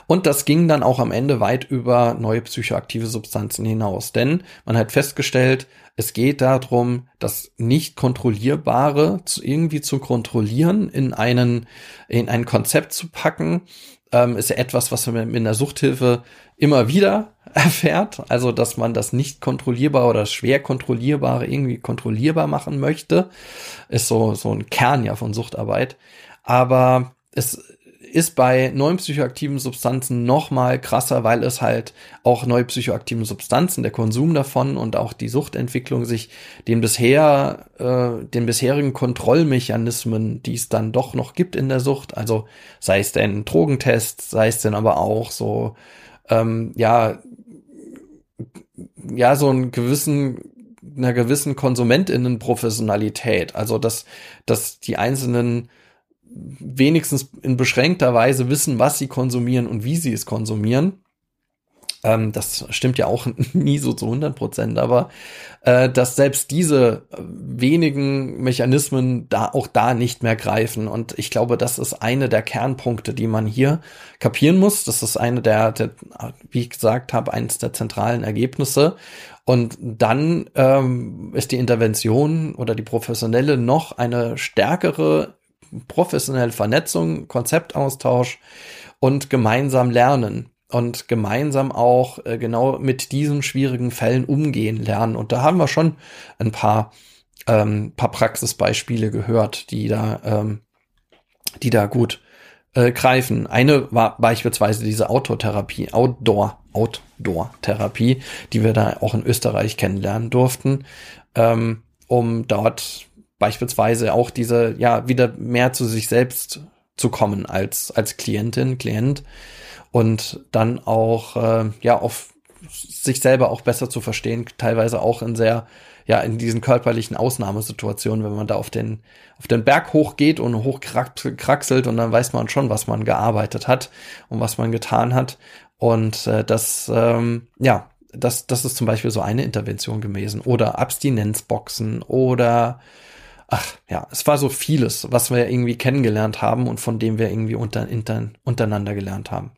Und das ging dann auch am Ende weit über neue psychoaktive Substanzen hinaus. Denn man hat festgestellt, es geht darum, das nicht kontrollierbare irgendwie zu kontrollieren, in einen, in ein Konzept zu packen, ähm, ist ja etwas, was man in der Suchthilfe immer wieder erfährt. Also, dass man das nicht kontrollierbar oder schwer kontrollierbare irgendwie kontrollierbar machen möchte, ist so, so ein Kern ja von Suchtarbeit. Aber es ist bei neuen psychoaktiven Substanzen noch mal krasser, weil es halt auch neue psychoaktiven Substanzen, der Konsum davon und auch die Suchtentwicklung sich den bisher, äh, den bisherigen Kontrollmechanismen, die es dann doch noch gibt in der Sucht, also sei es denn Drogentest, sei es denn aber auch so, ähm, ja, ja, so einen gewissen einer gewissen KonsumentInnen-Professionalität. Also, dass, dass die einzelnen wenigstens in beschränkter Weise wissen, was sie konsumieren und wie sie es konsumieren. Ähm, das stimmt ja auch nie so zu 100 Prozent, aber äh, dass selbst diese wenigen Mechanismen da auch da nicht mehr greifen. Und ich glaube, das ist eine der Kernpunkte, die man hier kapieren muss. Das ist eine der, der wie ich gesagt habe, eines der zentralen Ergebnisse. Und dann ähm, ist die Intervention oder die professionelle noch eine stärkere professionelle Vernetzung, Konzeptaustausch und gemeinsam lernen. und gemeinsam auch äh, genau mit diesen schwierigen Fällen umgehen lernen. Und da haben wir schon ein paar, ähm, paar Praxisbeispiele gehört, die da, ähm, die da gut äh, greifen. Eine war beispielsweise diese Outdoor-Therapie, Outdoor, Outdoor-Therapie, die wir da auch in Österreich kennenlernen durften, ähm, um dort beispielsweise auch diese, ja, wieder mehr zu sich selbst zu kommen als, als Klientin, Klient und dann auch, äh, ja, auf sich selber auch besser zu verstehen, teilweise auch in sehr, ja, in diesen körperlichen Ausnahmesituationen, wenn man da auf den, auf den Berg hochgeht und hochkraxelt und dann weiß man schon, was man gearbeitet hat und was man getan hat. Und äh, das, ähm, ja, das, das ist zum Beispiel so eine Intervention gewesen. Oder Abstinenzboxen oder ach ja, es war so vieles, was wir irgendwie kennengelernt haben und von dem wir irgendwie unter, inter, untereinander gelernt haben.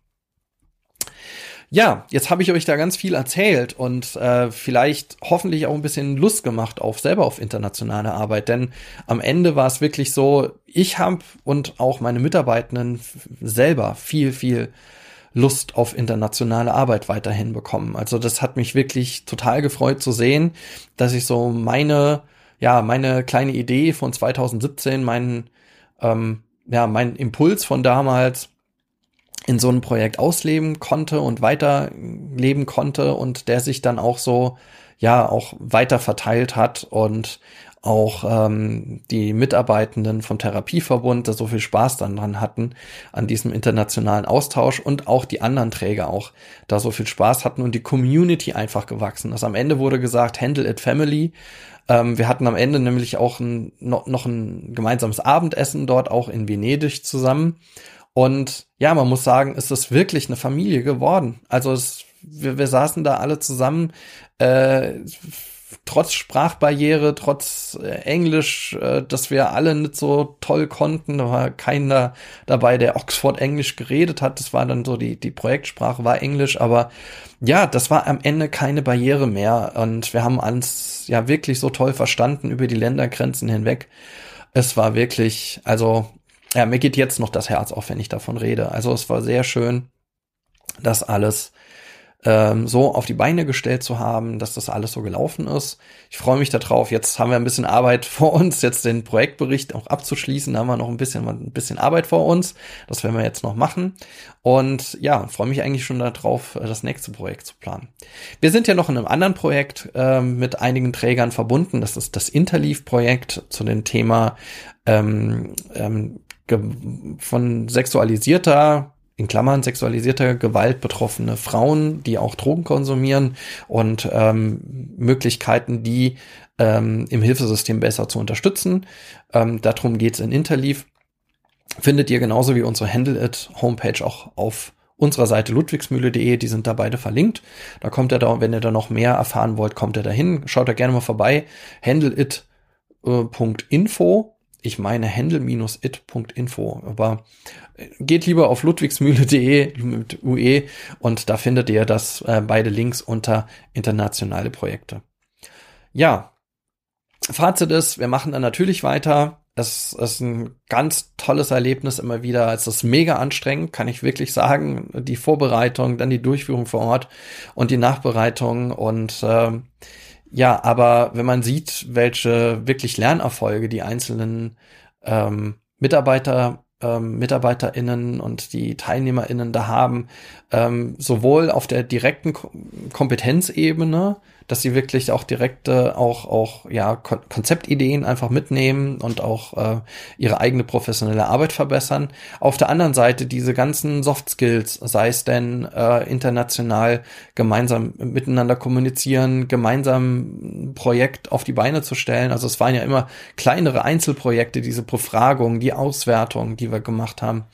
Ja, jetzt habe ich euch da ganz viel erzählt und äh, vielleicht hoffentlich auch ein bisschen Lust gemacht auf selber auf internationale Arbeit, denn am Ende war es wirklich so, ich habe und auch meine Mitarbeitenden selber viel, viel Lust auf internationale Arbeit weiterhin bekommen. Also das hat mich wirklich total gefreut zu sehen, dass ich so meine ja, meine kleine Idee von 2017, mein, ähm, ja, mein Impuls von damals in so einem Projekt ausleben konnte und weiterleben konnte und der sich dann auch so, ja, auch weiter verteilt hat und auch ähm, die Mitarbeitenden vom Therapieverbund da so viel Spaß dann dran hatten an diesem internationalen Austausch und auch die anderen Träger auch da so viel Spaß hatten und die Community einfach gewachsen ist. Am Ende wurde gesagt, handle it family. Ähm, wir hatten am Ende nämlich auch ein, noch, noch ein gemeinsames Abendessen dort auch in Venedig zusammen. Und ja, man muss sagen, ist es wirklich eine Familie geworden. Also es, wir, wir saßen da alle zusammen. Äh, trotz Sprachbarriere, trotz äh, Englisch, äh, dass wir alle nicht so toll konnten. Da war keiner dabei, der Oxford Englisch geredet hat. Das war dann so die, die Projektsprache war Englisch, aber ja, das war am Ende keine Barriere mehr. Und wir haben uns ja wirklich so toll verstanden über die Ländergrenzen hinweg. Es war wirklich, also, ja, mir geht jetzt noch das Herz auf, wenn ich davon rede. Also es war sehr schön, das alles ähm, so auf die Beine gestellt zu haben, dass das alles so gelaufen ist. Ich freue mich darauf. Jetzt haben wir ein bisschen Arbeit vor uns, jetzt den Projektbericht auch abzuschließen. Da haben wir noch ein bisschen, ein bisschen Arbeit vor uns. Das werden wir jetzt noch machen. Und ja, freue mich eigentlich schon darauf, das nächste Projekt zu planen. Wir sind ja noch in einem anderen Projekt äh, mit einigen Trägern verbunden. Das ist das Interleaf-Projekt zu dem Thema ähm, ähm, von sexualisierter in Klammern sexualisierter Gewalt betroffene Frauen, die auch Drogen konsumieren und ähm, Möglichkeiten, die ähm, im Hilfesystem besser zu unterstützen. Ähm, darum geht's in Interleaf. Findet ihr genauso wie unsere Handle It Homepage auch auf unserer Seite ludwigsmühle.de, die sind da beide verlinkt. Da kommt er da, wenn ihr da noch mehr erfahren wollt, kommt er dahin. Schaut da gerne mal vorbei. handleit.info ich meine handle-it.info, aber äh, geht lieber auf ludwigsmühle.de mit UE und da findet ihr das äh, beide Links unter internationale Projekte. Ja, Fazit ist, wir machen dann natürlich weiter. Es ist ein ganz tolles Erlebnis immer wieder. Es ist mega anstrengend, kann ich wirklich sagen. Die Vorbereitung, dann die Durchführung vor Ort und die Nachbereitung und äh, ja, aber wenn man sieht, welche wirklich Lernerfolge die einzelnen ähm, Mitarbeiter, ähm, MitarbeiterInnen und die TeilnehmerInnen da haben, ähm, sowohl auf der direkten Kompetenzebene, dass sie wirklich auch direkte, auch, auch, ja, Kon Konzeptideen einfach mitnehmen und auch äh, ihre eigene professionelle Arbeit verbessern. Auf der anderen Seite diese ganzen Soft Skills, sei es denn äh, international gemeinsam miteinander kommunizieren, gemeinsam ein Projekt auf die Beine zu stellen. Also es waren ja immer kleinere Einzelprojekte, diese Befragung, die Auswertung, die wir gemacht haben.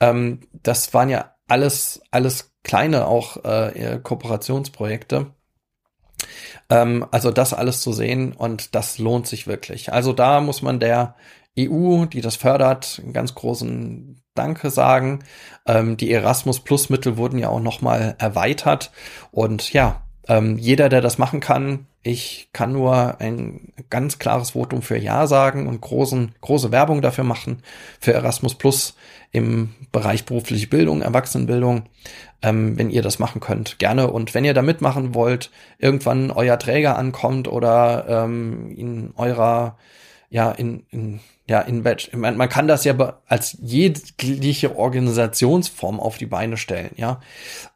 Ähm, das waren ja alles, alles kleine auch äh, Kooperationsprojekte. Ähm, also das alles zu sehen und das lohnt sich wirklich. Also da muss man der EU, die das fördert, einen ganz großen Danke sagen. Ähm, die Erasmus Plus Mittel wurden ja auch nochmal erweitert und ja, Ähm, jeder, der das machen kann, ich kann nur ein ganz klares Votum für Ja sagen und großen, große Werbung dafür machen, für Erasmus Plus im Bereich berufliche Bildung, Erwachsenenbildung. Ähm, wenn ihr das machen könnt, gerne. Und wenn ihr da mitmachen wollt, irgendwann euer Träger ankommt oder ähm, in eurer, ja, in, in ja, in man, man kann das ja als jegliche Organisationsform auf die Beine stellen, ja.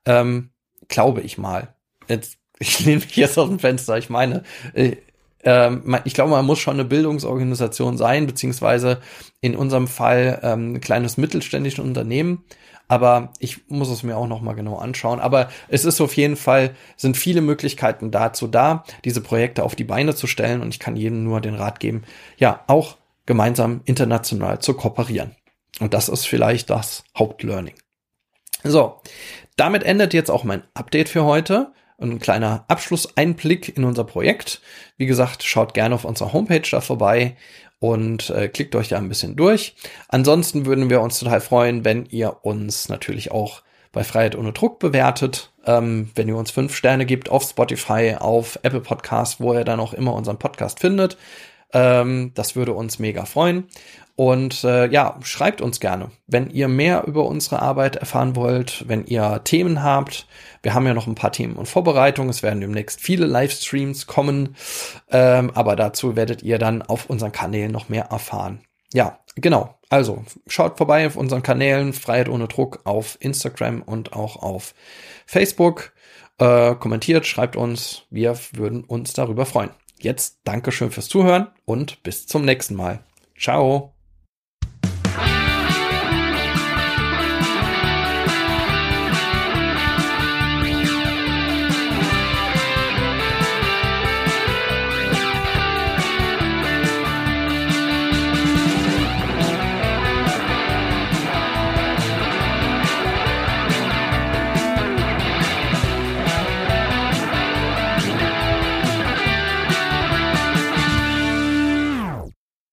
Ähm, glaube ich mal. Jetzt, ich nehme mich jetzt aus dem Fenster, ich meine, äh, ähm, ich glaube, man muss schon eine Bildungsorganisation sein, beziehungsweise in unserem Fall ähm, ein kleines mittelständisches Unternehmen. Aber ich muss es mir auch noch mal genau anschauen. Aber es ist auf jeden Fall, sind viele Möglichkeiten dazu da, diese Projekte auf die Beine zu stellen. Und ich kann jedem nur den Rat geben, ja, auch gemeinsam international zu kooperieren. Und das ist vielleicht das Hauptlearning. So, damit endet jetzt auch mein Update für heute. Ein kleiner Abschlusseinblick in unser Projekt. Wie gesagt, schaut gerne auf unserer Homepage da vorbei und äh, klickt euch da ein bisschen durch. Ansonsten würden wir uns total freuen, wenn ihr uns natürlich auch bei Freiheit ohne Druck bewertet, ähm, wenn ihr uns fünf Sterne gibt auf Spotify, auf Apple Podcast, wo ihr dann auch immer unseren Podcast findet. Ähm, das würde uns mega freuen. Und äh, ja, schreibt uns gerne, wenn ihr mehr über unsere Arbeit erfahren wollt, wenn ihr Themen habt. Wir haben ja noch ein paar Themen und Vorbereitungen. Es werden demnächst viele Livestreams kommen. Ähm, aber dazu werdet ihr dann auf unseren Kanälen noch mehr erfahren. Ja, genau. Also schaut vorbei auf unseren Kanälen Freiheit ohne Druck auf Instagram und auch auf Facebook. Äh, kommentiert, schreibt uns. Wir würden uns darüber freuen. Jetzt Dankeschön fürs Zuhören und bis zum nächsten Mal. Ciao.